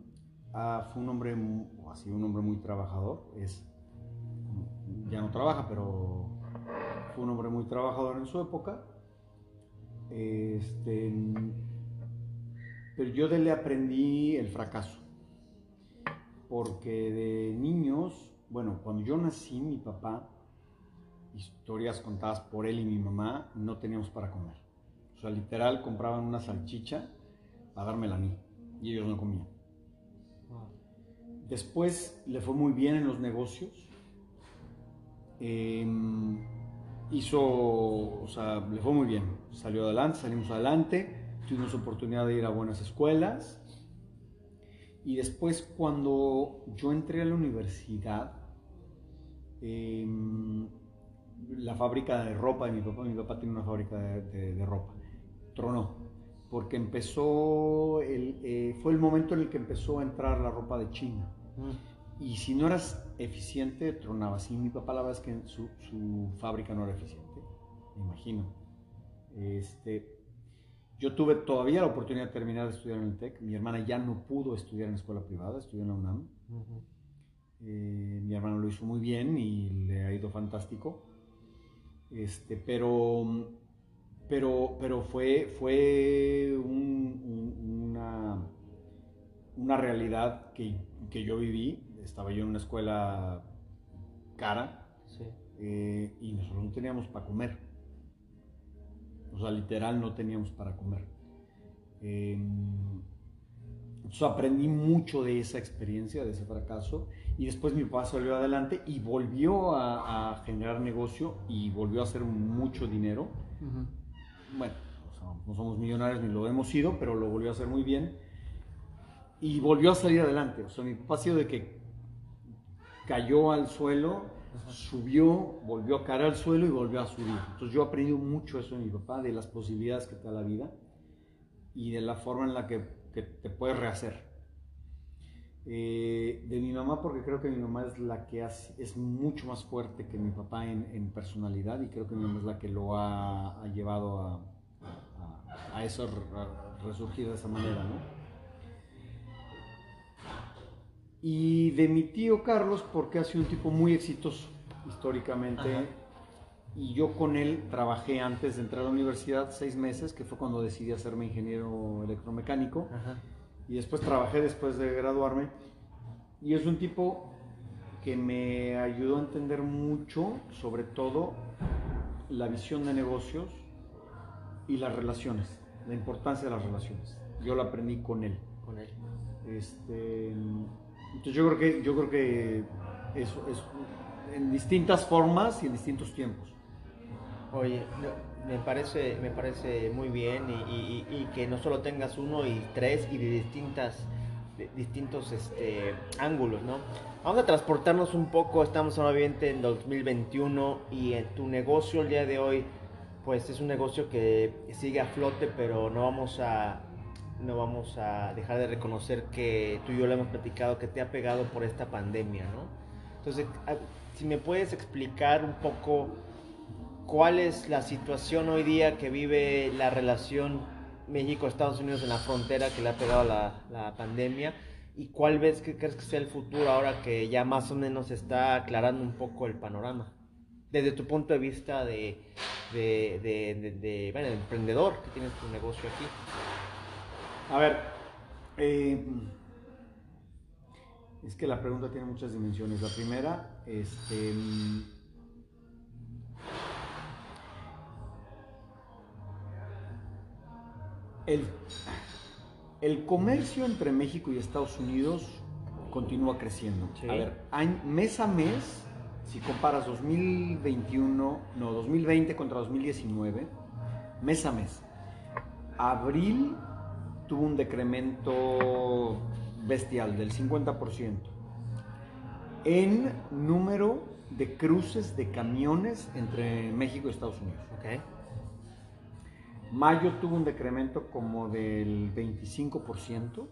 ah, fue un hombre, o un hombre muy trabajador, es, ya no trabaja, pero fue un hombre muy trabajador en su época. Este, pero yo de él aprendí el fracaso, porque de niños, bueno, cuando yo nací, mi papá, historias contadas por él y mi mamá, no teníamos para comer. O sea, literal, compraban una salchicha para dármela a mí y ellos no comían. Después le fue muy bien en los negocios. Em, hizo, o sea, le fue muy bien. Salió adelante, salimos adelante, tuvimos oportunidad de ir a buenas escuelas. Y después cuando yo entré a la universidad, em, la fábrica de ropa de mi papá, mi papá tiene una fábrica de, de- de ropa, tronó, porque empezó, el, eh, fue el momento en el que empezó a entrar la ropa de China. Mm. Y si no eras eficiente, tronabas. Y mi papá, la verdad es que su, su fábrica no era eficiente, me imagino. Este, yo tuve todavía la oportunidad de terminar de estudiar en el TEC. Mi hermana ya no pudo estudiar en escuela privada, estudió en la UNAM. Eh, mi hermano lo hizo muy bien y le ha ido fantástico. Este, pero, pero, pero fue, fue una, una realidad que, que, yo viví. Estaba yo en una escuela cara eh, y nosotros no teníamos para comer. O sea, literal no teníamos para comer. Em, entonces aprendí mucho de esa experiencia, de ese fracaso, y después mi papá salió adelante y volvió a, generar negocio y volvió a hacer mucho dinero. Bueno, no somos millonarios ni lo hemos sido, pero lo volvió a hacer muy bien y volvió a salir adelante. O sea, mi papá ha sido de que cayó al suelo subió, volvió a caer al suelo y volvió a subir. Entonces yo he aprendido mucho eso de mi papá, de las posibilidades que te da la vida y de la forma en la que, que te puedes rehacer. Eh, de mi mamá, porque creo que mi mamá es la que es mucho más fuerte que mi papá en, en, personalidad y creo que mi mamá es la que lo ha, ha llevado a, a, a eso, a resurgir de esa manera, ¿no? y de mi tío Carlos porque ha sido un tipo muy exitoso históricamente. Y yo con él trabajé antes de entrar a la universidad seis meses, que fue cuando decidí hacerme ingeniero electromecánico. Y después trabajé después de graduarme. Y es un tipo que me ayudó a entender mucho, sobre todo, la visión de negocios y las relaciones, la importancia de las relaciones. Yo lo aprendí con él. Con él. Este, entonces yo creo que, yo creo que eso es en distintas formas y en distintos tiempos. Oye, me parece, me parece muy bien y, que no solo tengas uno y tres y de distintas distintos este, ángulos, ¿no? Vamos a transportarnos un poco, estamos obviamente en 2021 y en tu negocio el día de hoy, pues es un negocio que sigue a flote, pero no vamos a no vamos a dejar de reconocer que tú y yo lo hemos platicado, que te ha pegado por esta pandemia, ¿no? Entonces, si me puedes explicar un poco cuál es la situación hoy día que vive la relación México-Estados Unidos en la frontera que le ha pegado la, pandemia y cuál ves que crees que sea el futuro ahora que ya más o menos está aclarando un poco el panorama desde tu punto de vista de, de, de, de bueno, emprendedor que tienes tu negocio aquí. A ver, eh, es que la pregunta tiene muchas dimensiones. La primera, este, el, el comercio entre México y Estados Unidos continúa creciendo. A ver, mes a mes, si comparas 2021, no, 2020 contra 2019, mes a mes, abril tuvo un decremento bestial del 50% en número de cruces de camiones entre México y Estados Unidos. Mayo tuvo un decremento como del 25%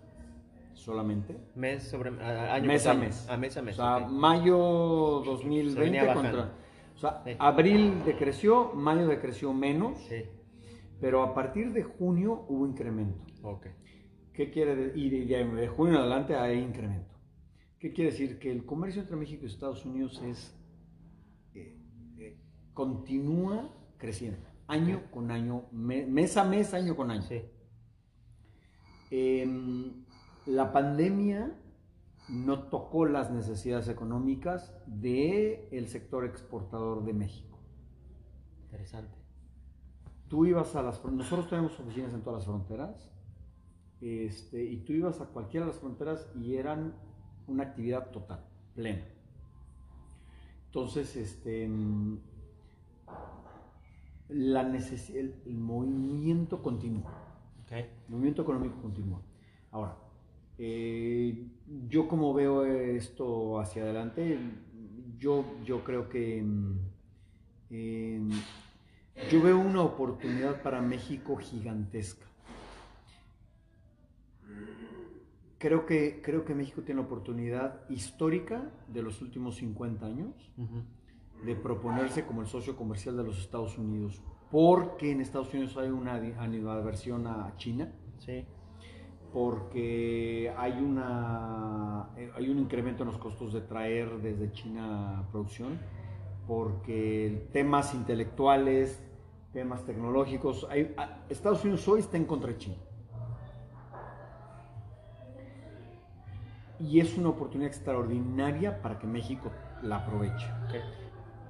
solamente. Mes sobre año mes a mes. A mes a mes. O sea, mayo 2020 contra. O sea, abril decreció, mayo decreció menos. Sí. Pero a partir de junio hubo incremento. Okay. ¿Qué quiere decir? Y de, junio en adelante hay incremento. ¿Qué quiere decir? Que el comercio entre México y Estados Unidos es eh, eh, continúa creciendo, año con año, mes a mes, año con año. Sí. Em, la pandemia no tocó las necesidades económicas del sector exportador de México. Interesante. Tú ibas a las... Nosotros tenemos oficinas en todas las fronteras este, y tú ibas a cualquiera de las fronteras y eran una actividad total, plena. Entonces, este, la el, movimiento continúa. El movimiento económico continúa. Ahora, eh, yo como veo esto hacia adelante, yo, yo creo que em, yo veo una oportunidad para México gigantesca. creo que, creo que México tiene la oportunidad histórica de los últimos 50 años de proponerse como el socio comercial de los Estados Unidos porque en Estados Unidos hay una animadversión a China, Sí. porque hay, una, eh, hay un incremento en los costos de traer desde China producción, porque temas intelectuales, temas tecnológicos, hay- Estados Unidos hoy está en contra de China. Y es una oportunidad extraordinaria para que México la aproveche. Ok.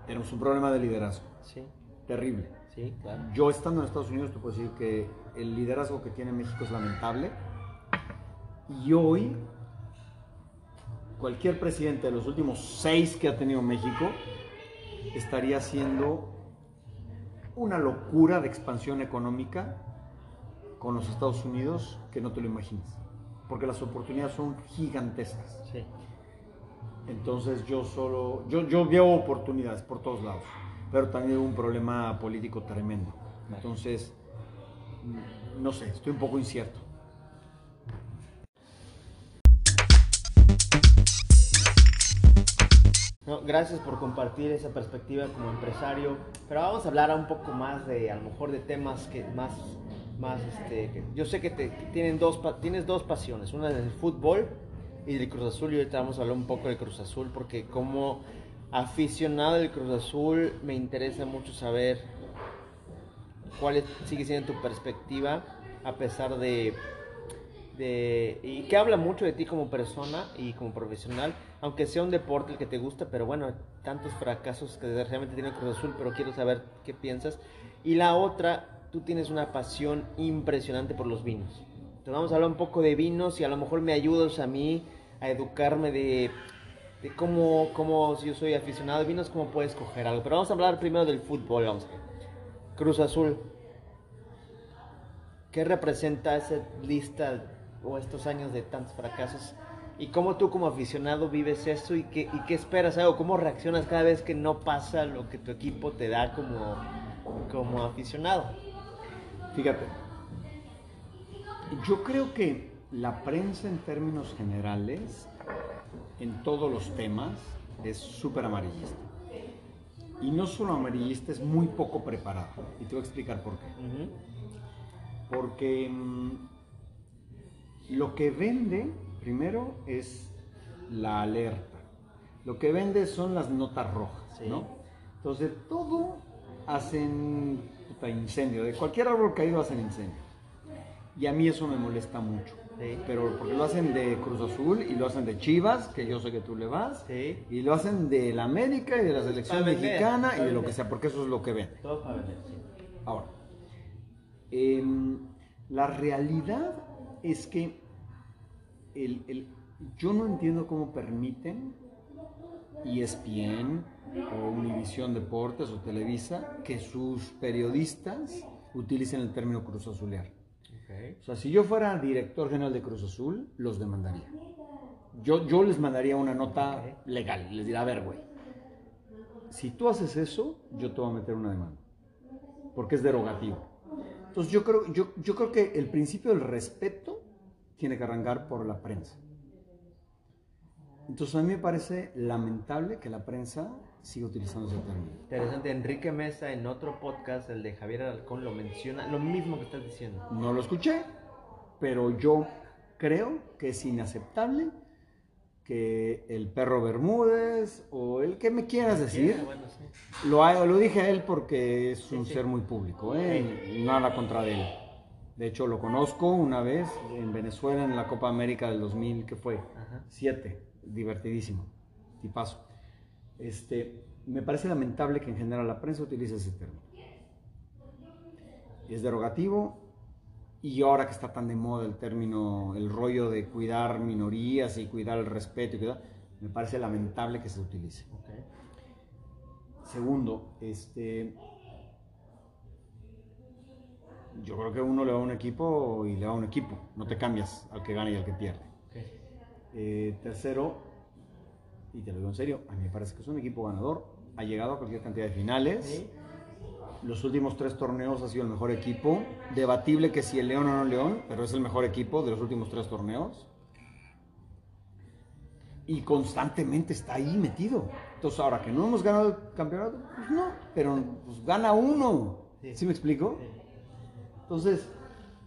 Tenemos un problema de liderazgo Sí, terrible. sí, claro. Yo estando en Estados Unidos te puedo decir que el liderazgo que tiene México es lamentable. Y hoy, cualquier presidente de los últimos seis que ha tenido México estaría haciendo una locura de expansión económica con los Estados Unidos que no te lo imaginas. Porque las oportunidades son gigantescas. Sí. Entonces yo solo, yo, yo veo oportunidades por todos lados, pero también un problema político tremendo. Entonces, no sé, estoy un poco incierto. No, gracias por compartir esa perspectiva como empresario. Pero vamos a hablar un poco más de, a lo mejor, de temas que más, más, este, que- yo sé que, te, que tienen dos, tienes dos pasiones, una del fútbol y del Cruz Azul. Y ahorita vamos a hablar un poco del Cruz Azul porque como aficionado del Cruz Azul me interesa mucho saber cuál sigue siendo tu perspectiva a pesar de y que habla mucho de ti como persona y como profesional, aunque sea un deporte el que te gusta, pero bueno, tantos fracasos que desgraciadamente tiene el Cruz Azul, pero quiero saber qué piensas. Y la otra, tú tienes una pasión impresionante por los vinos. Entonces vamos a hablar un poco de vinos y a lo mejor me ayudas a mí a educarme de, de cómo, cómo, si yo soy aficionado de vinos, cómo puedes escoger algo. Pero vamos a hablar primero del fútbol, vamos a. Cruz Azul. ¿Qué representa esa lista o estos años de tantos fracasos? ¿Y cómo tú como aficionado vives eso y qué, y qué esperas? ¿O cómo reaccionas cada vez que no pasa lo que tu equipo te da como, como aficionado? Fíjate, yo creo que la prensa en términos generales, en todos los temas, es súper amarillista. Y no solo amarillista, es muy poco preparada. Y te voy a explicar por qué. Porque mm, lo que vende, primero, es la alerta. Lo que vende son las notas rojas, Sí. ¿no? Entonces, todo hacen puta, incendio. De cualquier árbol caído hacen incendio. Y a mí eso me molesta mucho. Sí. Pero porque lo hacen de Cruz Azul y lo hacen de Chivas, que yo sé que tú le vas. Sí. Y lo hacen de la América y de la selección vender, mexicana y de lo que sea, porque eso es lo que vende. Todo para vender, sí. Ahora, em, la realidad es que el- el- yo no entiendo cómo permiten ESPN o Univisión Deportes o Televisa que sus periodistas utilicen el término Cruz Azulear. O sea, si yo fuera director general de Cruz Azul, los demandaría. Yo, yo les mandaría una nota legal. Les diría, a ver, güey, si tú haces eso, yo te voy a meter una demanda. Porque es derogativo. Entonces yo creo, yo, yo creo que el principio del respeto tiene que arrancar por la prensa. Entonces a mí me parece lamentable que la prensa siga utilizando ese término. Interesante, Enrique Mesa en otro podcast, el de Javier Alarcón, lo menciona, lo mismo que estás diciendo. No lo escuché, pero yo creo que es inaceptable que el perro Bermúdez o el que me quieras decir, Sí, bueno, sí. lo, lo dije a él porque es un sí. ser muy público, ¿eh? nada contra de él. De hecho, lo conozco una vez en Venezuela en la Copa América del 2000, que fue Ajá. 7, divertidísimo, tipazo. Este, me parece lamentable que en general la prensa utilice ese término. Es derogativo y ahora que está tan de moda el término, el rollo de cuidar minorías y cuidar el respeto, y cuidar, me parece lamentable que se utilice. Segundo, este, yo creo que uno le va a un equipo y le va a un equipo, no te cambias al que gana y al que pierde. Eh, tercero, y te lo digo en serio, a mí me parece que es un equipo ganador, ha llegado a cualquier cantidad de finales. Los últimos tres torneos ha sido el mejor equipo. Debatible que si el León o no León, pero es el mejor equipo de los últimos tres torneos. Y constantemente está ahí metido. Entonces, ahora que no hemos ganado el campeonato, pues no, pero pues gana uno. Sí. ¿Sí me explico? Sí. Entonces,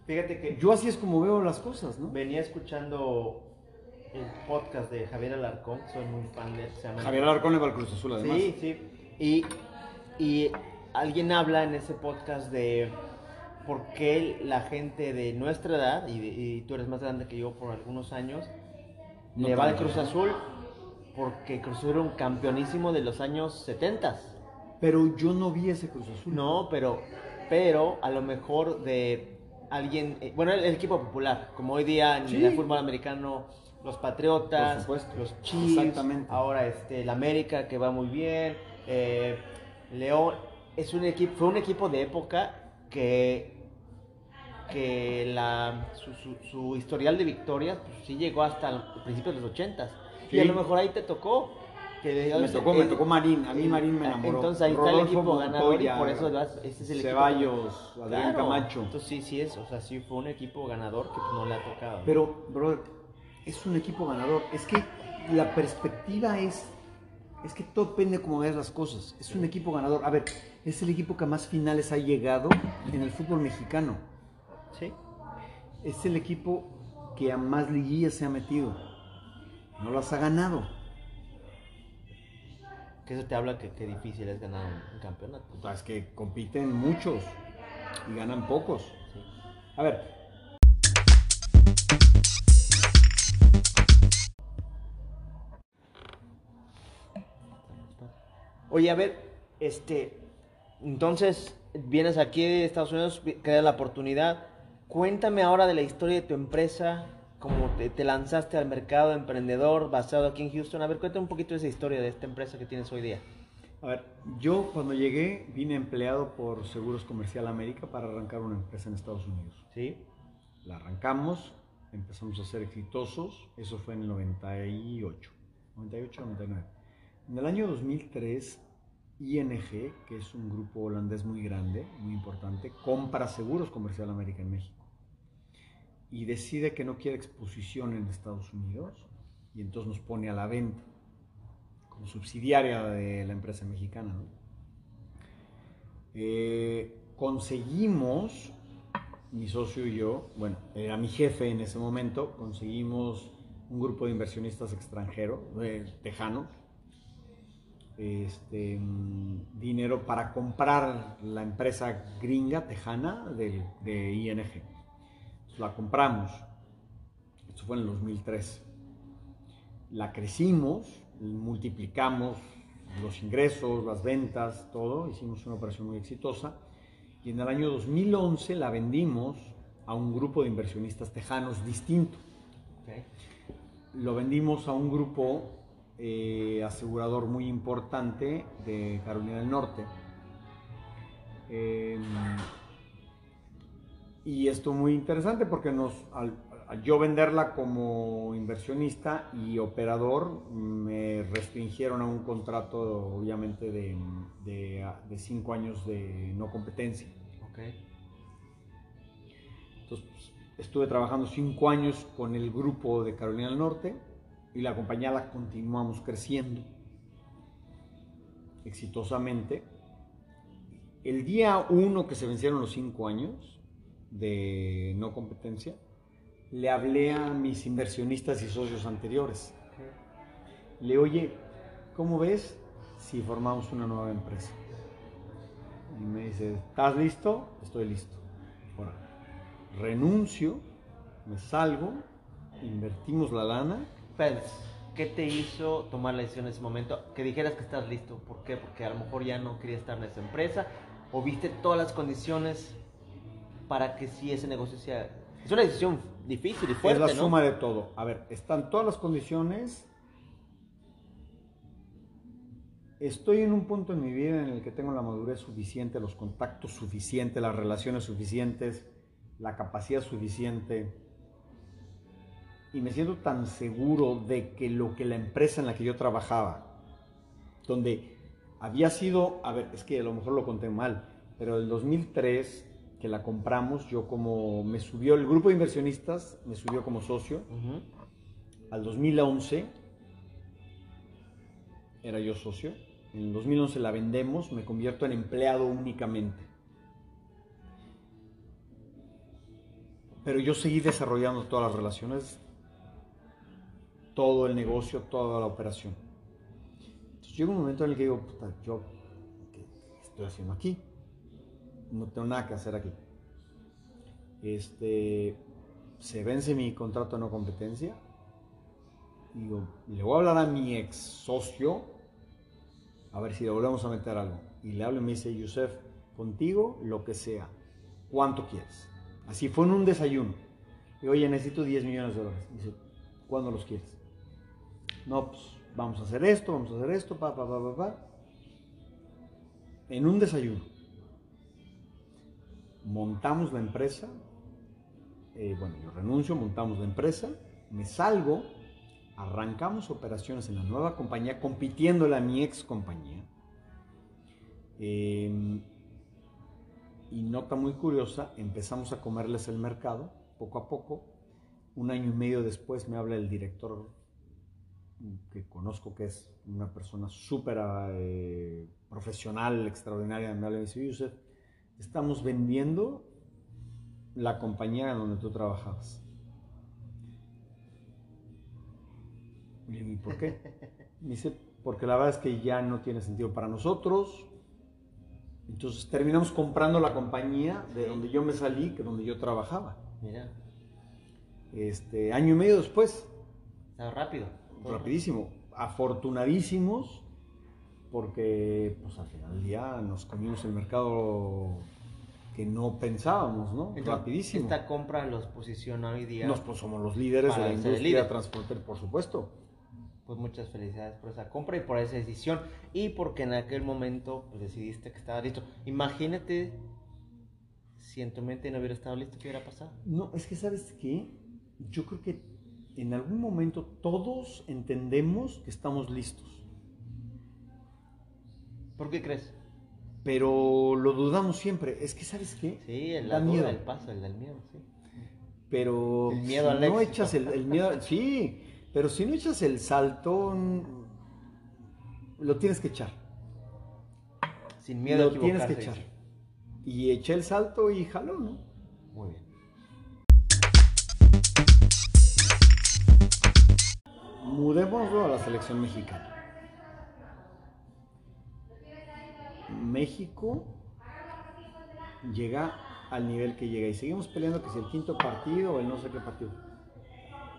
Fíjate que yo así es como veo las cosas, ¿no? venía escuchando el podcast de Javier Alarcón, soy muy fan de él. se llama- Javier Alarcón le va al Cruz Azul, además. Sí, sí. Y, y alguien habla en ese podcast de por qué la gente de nuestra edad, y, de- y tú eres más grande que yo por algunos años, No le va al. Cruz Azul porque Cruz Azul era un campeonísimo de los años 70. Pero yo no vi ese Cruz Azul. No, pero, pero a lo mejor de alguien, eh, bueno, el, el equipo popular, como hoy día en Sí. el fútbol americano, los Patriotas, Por supuesto. los Chiefs, ahora este, el América que va muy bien, eh, León, es un equipo, fue un equipo de época que, que la, su, su- su historial de victorias pues, sí llegó hasta el principio de los 80 Sí. Y a lo mejor ahí te tocó. Que, Me tocó, me tocó Marín. A mí Marín me enamoró. Entonces ahí está el equipo ganador y por eso vas- ese es el equipo. Ceballos, Adrián Claro. Camacho. Entonces sí, sí es, o sea, sí fue un equipo ganador que no le ha tocado. Pero, brother, es un equipo ganador. Es que la perspectiva es. Es que todo depende de cómo veas las cosas. Es un equipo ganador. A ver, es el equipo que a más finales ha llegado en el fútbol mexicano. sí. Es el equipo que a más liguillas se ha metido. No las ha ganado. Que eso te habla que, que difícil es ganar un, campeonato. Sea, es que compiten muchos y ganan pocos. Sí. A ver, Oye, a ver, este, entonces vienes aquí de Estados Unidos, creas la oportunidad. Cuéntame ahora de la historia de tu empresa, cómo te, te lanzaste al mercado emprendedor basado aquí en Houston. A ver, cuéntame un poquito de esa historia de esta empresa que tienes hoy día. a ver, yo cuando llegué vine empleado por Seguros Comercial América para arrancar una empresa en Estados Unidos. ¿Sí? La arrancamos, empezamos a ser exitosos, eso fue en el 98, 98, 99. En el año 2003, ING, que es un grupo holandés muy grande, muy importante, compra Seguros Comercial América en México y decide que no quiere exposición en Estados Unidos y entonces nos pone a la venta como subsidiaria de la empresa mexicana. Eh, conseguimos mi socio y yo, bueno, era mi jefe en ese momento, conseguimos un grupo de inversionistas extranjeros, eh, tejanos, este, mm, dinero para comprar la empresa gringa tejana de, de ING. Entonces, la compramos, esto fue en el 2003. La crecimos, multiplicamos los ingresos, las ventas, todo, hicimos una operación muy exitosa y en el año 2011 la vendimos a un grupo de inversionistas tejanos distinto. Lo vendimos a un grupo eh, asegurador muy importante de Carolina del Norte. Eh, y esto muy interesante porque nos, al, al yo venderla como inversionista y operador, me restringieron a un contrato obviamente de, de, de cinco años de no competencia. Entonces, pues, estuve trabajando cinco años con el grupo de Carolina del Norte y la compañía la continuamos creciendo exitosamente. El día uno que se vencieron los cinco años de no competencia, le hablé a mis inversionistas y socios anteriores. Le oye, ¿cómo ves si formamos una nueva empresa? Y me dice, ¿estás listo? Estoy listo. Ahora, renuncio, me salgo, invertimos la lana. Espérate, ¿qué te hizo tomar la decisión en ese momento? Que dijeras que estás listo. ¿Por qué? Porque a lo mejor ya no querías estar en esa empresa o viste todas las condiciones para que sí ese negocio sea... Es una decisión difícil y fuerte, es la ¿no? suma de todo. A ver, están todas las condiciones. Estoy en un punto en mi vida en el que tengo la madurez suficiente, los contactos suficientes, las relaciones suficientes, la capacidad suficiente y me siento tan seguro de que lo que la empresa en la que yo trabajaba, donde había sido, a ver, es que a lo mejor lo conté mal, pero el 2003 que la compramos, yo como me subió el grupo de inversionistas, me subió como socio, al 2011 era yo socio, en el 2011 la vendemos, me convierto en empleado únicamente. Pero yo seguí desarrollando todas las relaciones todo el negocio, toda la operación. Entonces llega un momento en el que digo, puta, yo, ¿qué estoy haciendo aquí? No tengo nada que hacer aquí. Este, se vence mi contrato de no competencia. Digo, le voy a hablar a mi ex socio a ver si le volvemos a meter algo. Y le hablo y me dice, Yusef, contigo lo que sea. ¿Cuánto quieres? Así fue en un desayuno. Y oye, necesito 10 millones de dólares. dice, ¿cuándo los quieres? No, pues vamos a hacer esto, vamos a hacer esto, pa, pa, pa, pa, pa. En un desayuno. Montamos la empresa. Eh, bueno, yo renuncio, montamos la empresa. Me salgo. Arrancamos operaciones en la nueva compañía, compitiéndole a mi ex compañía. Eh, y nota muy curiosa, empezamos a comerles el mercado poco a poco. Un año y medio después me habla el director que conozco que es una persona súper eh, profesional, extraordinaria, me habla y me dice, Yusef, estamos vendiendo la compañía en donde tú trabajabas. Y le digo, ¿y por qué? Me dice, porque la verdad es que ya no tiene sentido para nosotros, entonces terminamos comprando la compañía de donde yo me salí, que donde yo trabajaba. Mira, Este, año y medio después, rápido. Rapidísimo, afortunadísimos, porque pues al final del día nos comimos el mercado que no pensábamos, ¿no? Entonces, Rapidísimo. Esta compra los posiciona hoy día. Nos pues, somos los líderes de la industria líder. transportera, por supuesto. Pues muchas felicidades por esa compra y por esa decisión. Y porque en aquel momento pues, decidiste que estaba listo. Imagínate si en tu mente no hubiera estado listo, ¿qué hubiera pasado? No, es que sabes qué, yo creo que en algún momento todos entendemos que estamos listos. ¿Por qué crees? pero lo dudamos siempre. Es que, ¿sabes qué? Sí, el, Da duda, miedo. el paso, el del miedo, sí. Pero El miedo si al no éxito. echas el, el miedo, sí, pero si no echas el salto, lo tienes que echar. Sin miedo a lo tienes que equivocarse. echar. Y eché el salto y jaló, ¿no? Muy bien. Mudémoslo a la selección mexicana. México llega al nivel que llega y seguimos peleando que si el quinto partido o el no sé qué partido.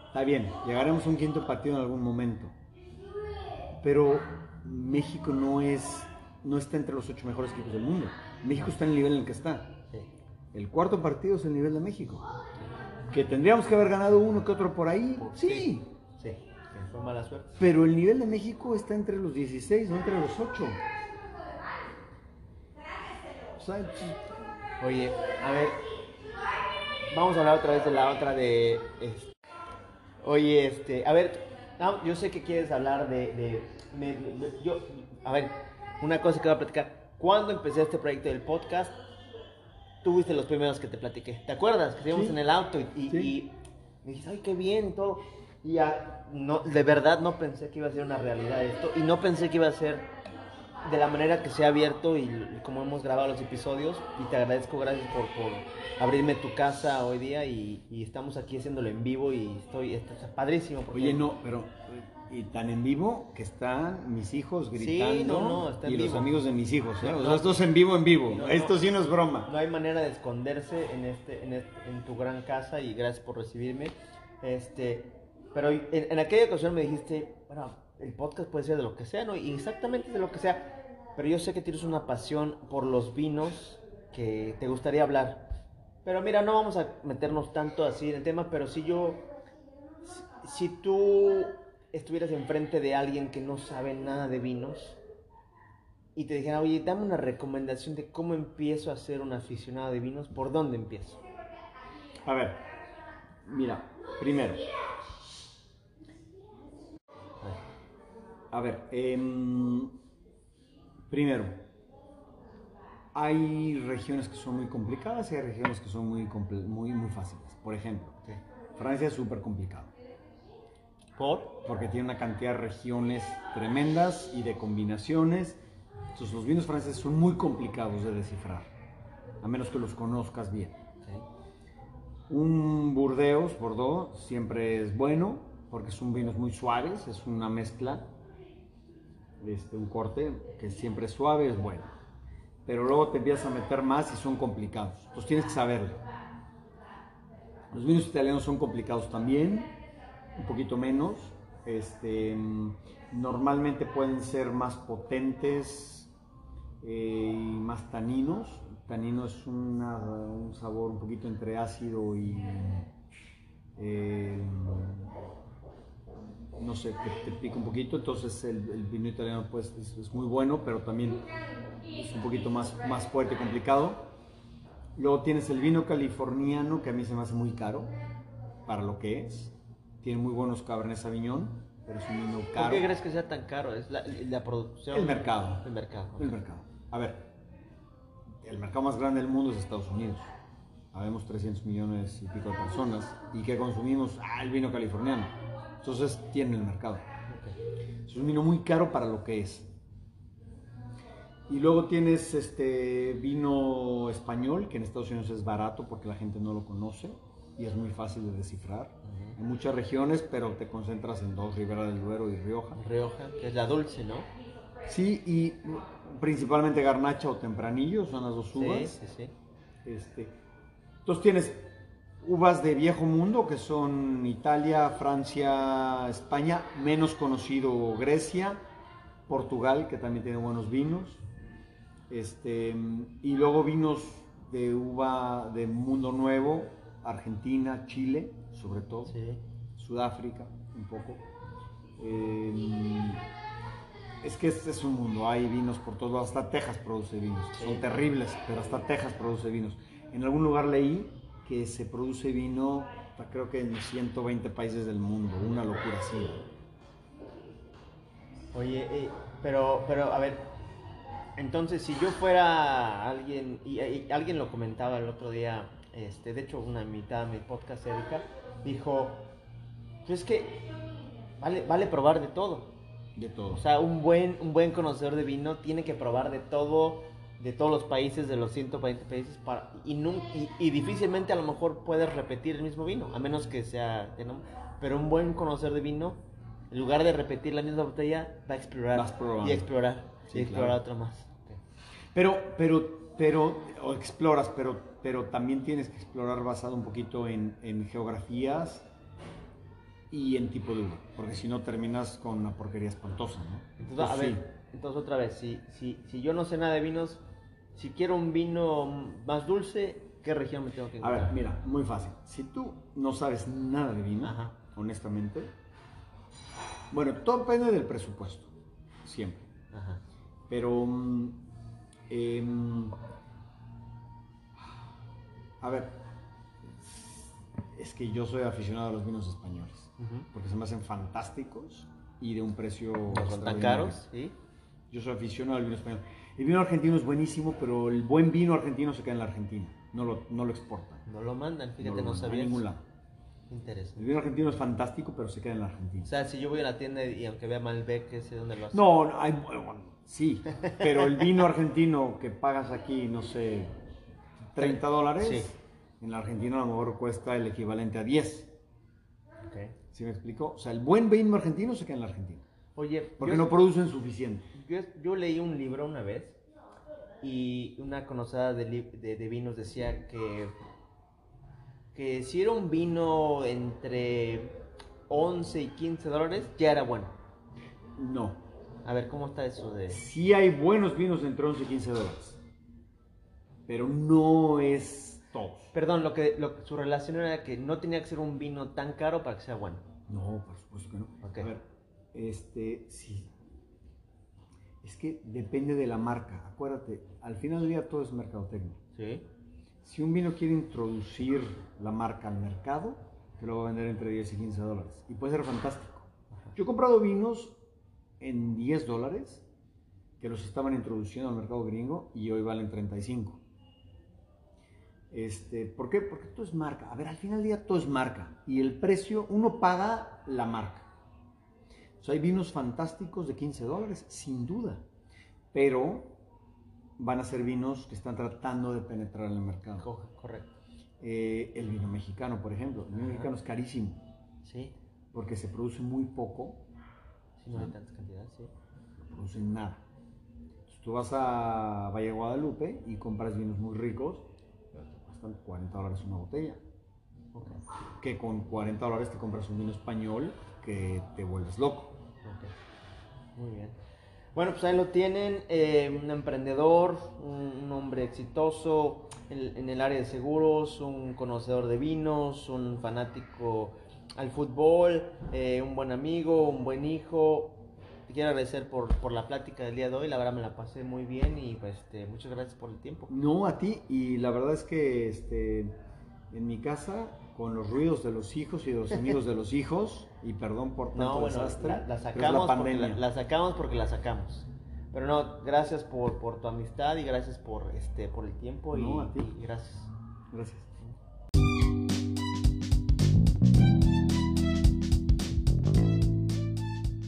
Está bien, llegaremos a un quinto partido en algún momento. Pero México no es no está entre los ocho mejores equipos del mundo. México está en el nivel en el que está. El cuarto partido es el nivel de México. Que tendríamos que haber ganado uno que otro por ahí. Sí. Mala suerte. Pero el nivel de México está entre los 16, no entre los 8. O sea, sí, Oye, a ver, vamos a hablar otra vez de la otra de... este, Oye, este, a ver, no, yo sé que quieres hablar de... de- me- me- yo, a ver, una cosa que voy a platicar. Cuando empecé este proyecto del podcast, tú fuiste los primeros que te platiqué. ¿Te acuerdas? Que íbamos Sí. en el auto y, y, Sí. y me dijiste, ay, qué bien todo. Y ya, no, de verdad no pensé que iba a ser una realidad esto. Y no pensé que iba a ser de la manera que se ha abierto y, como hemos grabado los episodios. Y te agradezco, gracias por, por abrirme tu casa hoy día. Y, y estamos aquí haciéndolo en vivo y estoy, esto está padrísimo. porque- Oye, no, pero eh, y tan en vivo que están mis hijos gritando no, no, está en y los amigos de mis hijos. ¿eh? O sea, esto es en vivo, en vivo. No. esto sí no es broma. No hay manera de esconderse en este, en, este- en tu gran casa y gracias por recibirme. Este, pero en, aquella ocasión me dijiste, bueno, el podcast puede ser de lo que sea, ¿no? Y exactamente de lo que sea. Pero yo sé que tienes una pasión por los vinos que te gustaría hablar. Pero mira, no vamos a meternos tanto así en el tema, pero si yo, si, si tú estuvieras enfrente de alguien que no sabe nada de vinos, y te dijera, oye, dame una recomendación de cómo empiezo a ser un aficionado de vinos, ¿por dónde empiezo? A ver, mira, primero. A ver, em, primero, hay regiones que son muy complicadas y hay regiones que son muy, muy, muy fáciles. Por ejemplo, Francia es súper complicado ¿Por? porque tiene una cantidad de regiones tremendas y de combinaciones. Entonces los vinos franceses son muy complicados de descifrar, a menos que los conozcas bien. Un Burdeos, Bordeaux, siempre es bueno porque son vinos muy suaves, es una mezcla, este, un corte que siempre suave, es bueno. Pero luego te empiezas a meter más y son complicados. Entonces tienes que saberlo. Los vinos italianos son complicados también, un poquito menos. Este, normalmente pueden ser más potentes eh, y más taninos. Tanino es un sabor un poquito entre ácido y eh, no sé, te, te pica un poquito. Entonces el, el vino italiano pues es, es muy bueno, pero también es un poquito más, más fuerte y complicado. Luego tienes el vino californiano, que a mí se me hace muy caro para lo que es. Tiene muy buenos Cabernet Sauvignon, pero es un vino ¿Por caro. qué crees que sea tan caro? ¿Es la, la producción? El mercado. El mercado. El mercado. A ver, el mercado más grande del mundo es Estados Unidos. Habemos 300 millones y pico de personas y que consumimos ah, el vino californiano. Entonces tiene el mercado. Ok. Es un vino muy caro para lo que es. Y luego tienes este vino español, que en Estados Unidos es barato porque la gente no lo conoce y es muy fácil de descifrar. En muchas regiones, pero te concentras en dos, Ribera del Duero y Rioja. Rioja, que es la dulce, ¿no? Sí, y principalmente Garnacha o Tempranillo son las dos Sí, uvas. sí, sí. Este, entonces tienes uvas de viejo mundo, que son Italia, Francia, España, menos conocido Grecia, Portugal, que también tiene buenos vinos. Este, y luego vinos de uva de mundo nuevo, Argentina, Chile, sobre todo. Sí. Sudáfrica, un poco. Eh, es que este es un mundo, hay vinos por todos lados, hasta Texas produce vinos, Sí. son terribles, pero hasta Texas produce vinos. En algún lugar leí que se produce vino, creo que en 120 países del mundo, una locura así. Oye, eh, pero, pero, a ver, entonces si yo fuera alguien, y, y alguien lo comentaba el otro día, este, de hecho una invitada a mi podcast, Erika, dijo, pues es que vale, vale probar de todo. De todo. O sea, un buen, un buen conocedor de vino tiene que probar de todo, de todos los países, de los 120 países, para, y, y, y difícilmente a lo mejor puedes repetir el mismo vino, a menos que sea... nom- Pero un buen conocedor de vino, en lugar de repetir la misma botella, va a explorar. Y explorar. Sí, y explorar claro. otro más. Pero, pero, pero, o exploras, pero, pero también tienes que explorar basado un poquito en, en geografías y en tipo de uva, porque si no terminas con una porquería espantosa, ¿no? Entonces, Pues a sí. ver, entonces otra vez, si, si, si yo no sé nada de vinos, si quiero un vino más dulce, ¿qué región me tengo que A encontrar? ver, mira, muy fácil. Si tú no sabes nada de vino, Ajá. honestamente, bueno, todo depende del presupuesto, siempre. Ajá. Pero, mm, em, a ver, es que yo soy aficionado a los vinos españoles, porque se me hacen fantásticos y de un precio No son tan extraordinario. caros, ¿sí? Yo soy aficionado al vino español. El vino argentino es buenísimo, pero el buen vino argentino se queda en la Argentina, no lo, no lo exportan. No lo mandan, fíjate, lo no, mandan a sabía. ningún lado. Interesante. El vino argentino es fantástico, pero se queda en la Argentina. O sea, si yo voy a la tienda y aunque vea Malbec, ese dónde lo hacen. No, no, hay, bueno, sí, pero el vino argentino que pagas aquí, no sé, 30 dólares, Sí. en la Argentina a lo mejor cuesta el equivalente a 10. Ok. ¿Sí me explico? O sea, el buen vino argentino se queda en la Argentina, Oye, porque yo, no producen suficiente. Yo, yo leí un libro una vez y una conocida de, de- de vinos decía que, que si era un vino entre 11 y 15 dólares, ya era bueno. No. A ver, ¿cómo está eso de...? Sí hay buenos vinos entre 11 y 15 dólares, pero no es todos. Perdón, lo que, lo su relación era que no tenía que ser un vino tan caro para que sea bueno. No, por supuesto que no. A ver, este, sí. Es que depende de la marca. Acuérdate, al final del día todo es mercadotecnia. ¿Sí? Si un vino quiere introducir la marca al mercado, te lo va a vender entre 10 y 15 dólares. Y puede ser fantástico. Yo he comprado vinos en 10 dólares que los estaban introduciendo al mercado gringo y hoy valen 35. Este, ¿Por qué? Porque todo es marca. A ver, al final del día todo es marca. Y el precio, uno paga la marca. O sea, hay vinos fantásticos de 15 dólares, sin duda. Pero van a ser vinos que están tratando de penetrar en el mercado. Co- correcto. Eh, el vino mexicano, por ejemplo. El vino Ajá. mexicano es carísimo Sí, porque se produce muy poco, sí, no hay tanta cantidad, sí. no producen nada. Entonces, tú vas a Valle de Guadalupe y compras vinos muy ricos, pero te cuestan 40 dólares una botella. Que con 40 dólares te compras un vino español que te vuelves loco. Muy bien. Bueno, pues ahí lo tienen, eh, un emprendedor, un, hombre exitoso en, el área de seguros, un conocedor de vinos, un fanático al fútbol, eh, un buen amigo, un buen hijo. Te quiero agradecer por, por la plática del día de hoy, la verdad me la pasé muy bien y pues este, muchas gracias por el tiempo. No a ti, y la verdad es que este, en mi casa, con los ruidos de los hijos y los amigos de los hijos, y perdón por tanto No, bueno, desastre, la, sacamos la porque la, la sacamos porque la sacamos. Pero no, gracias por, por tu amistad y gracias por este por el tiempo y, No, a ti. y gracias. Gracias.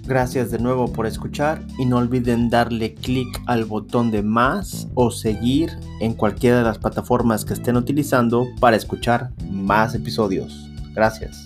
Gracias de nuevo por escuchar y no olviden darle clic al botón de más o seguir en cualquiera de las plataformas que estén utilizando para escuchar más episodios. Gracias.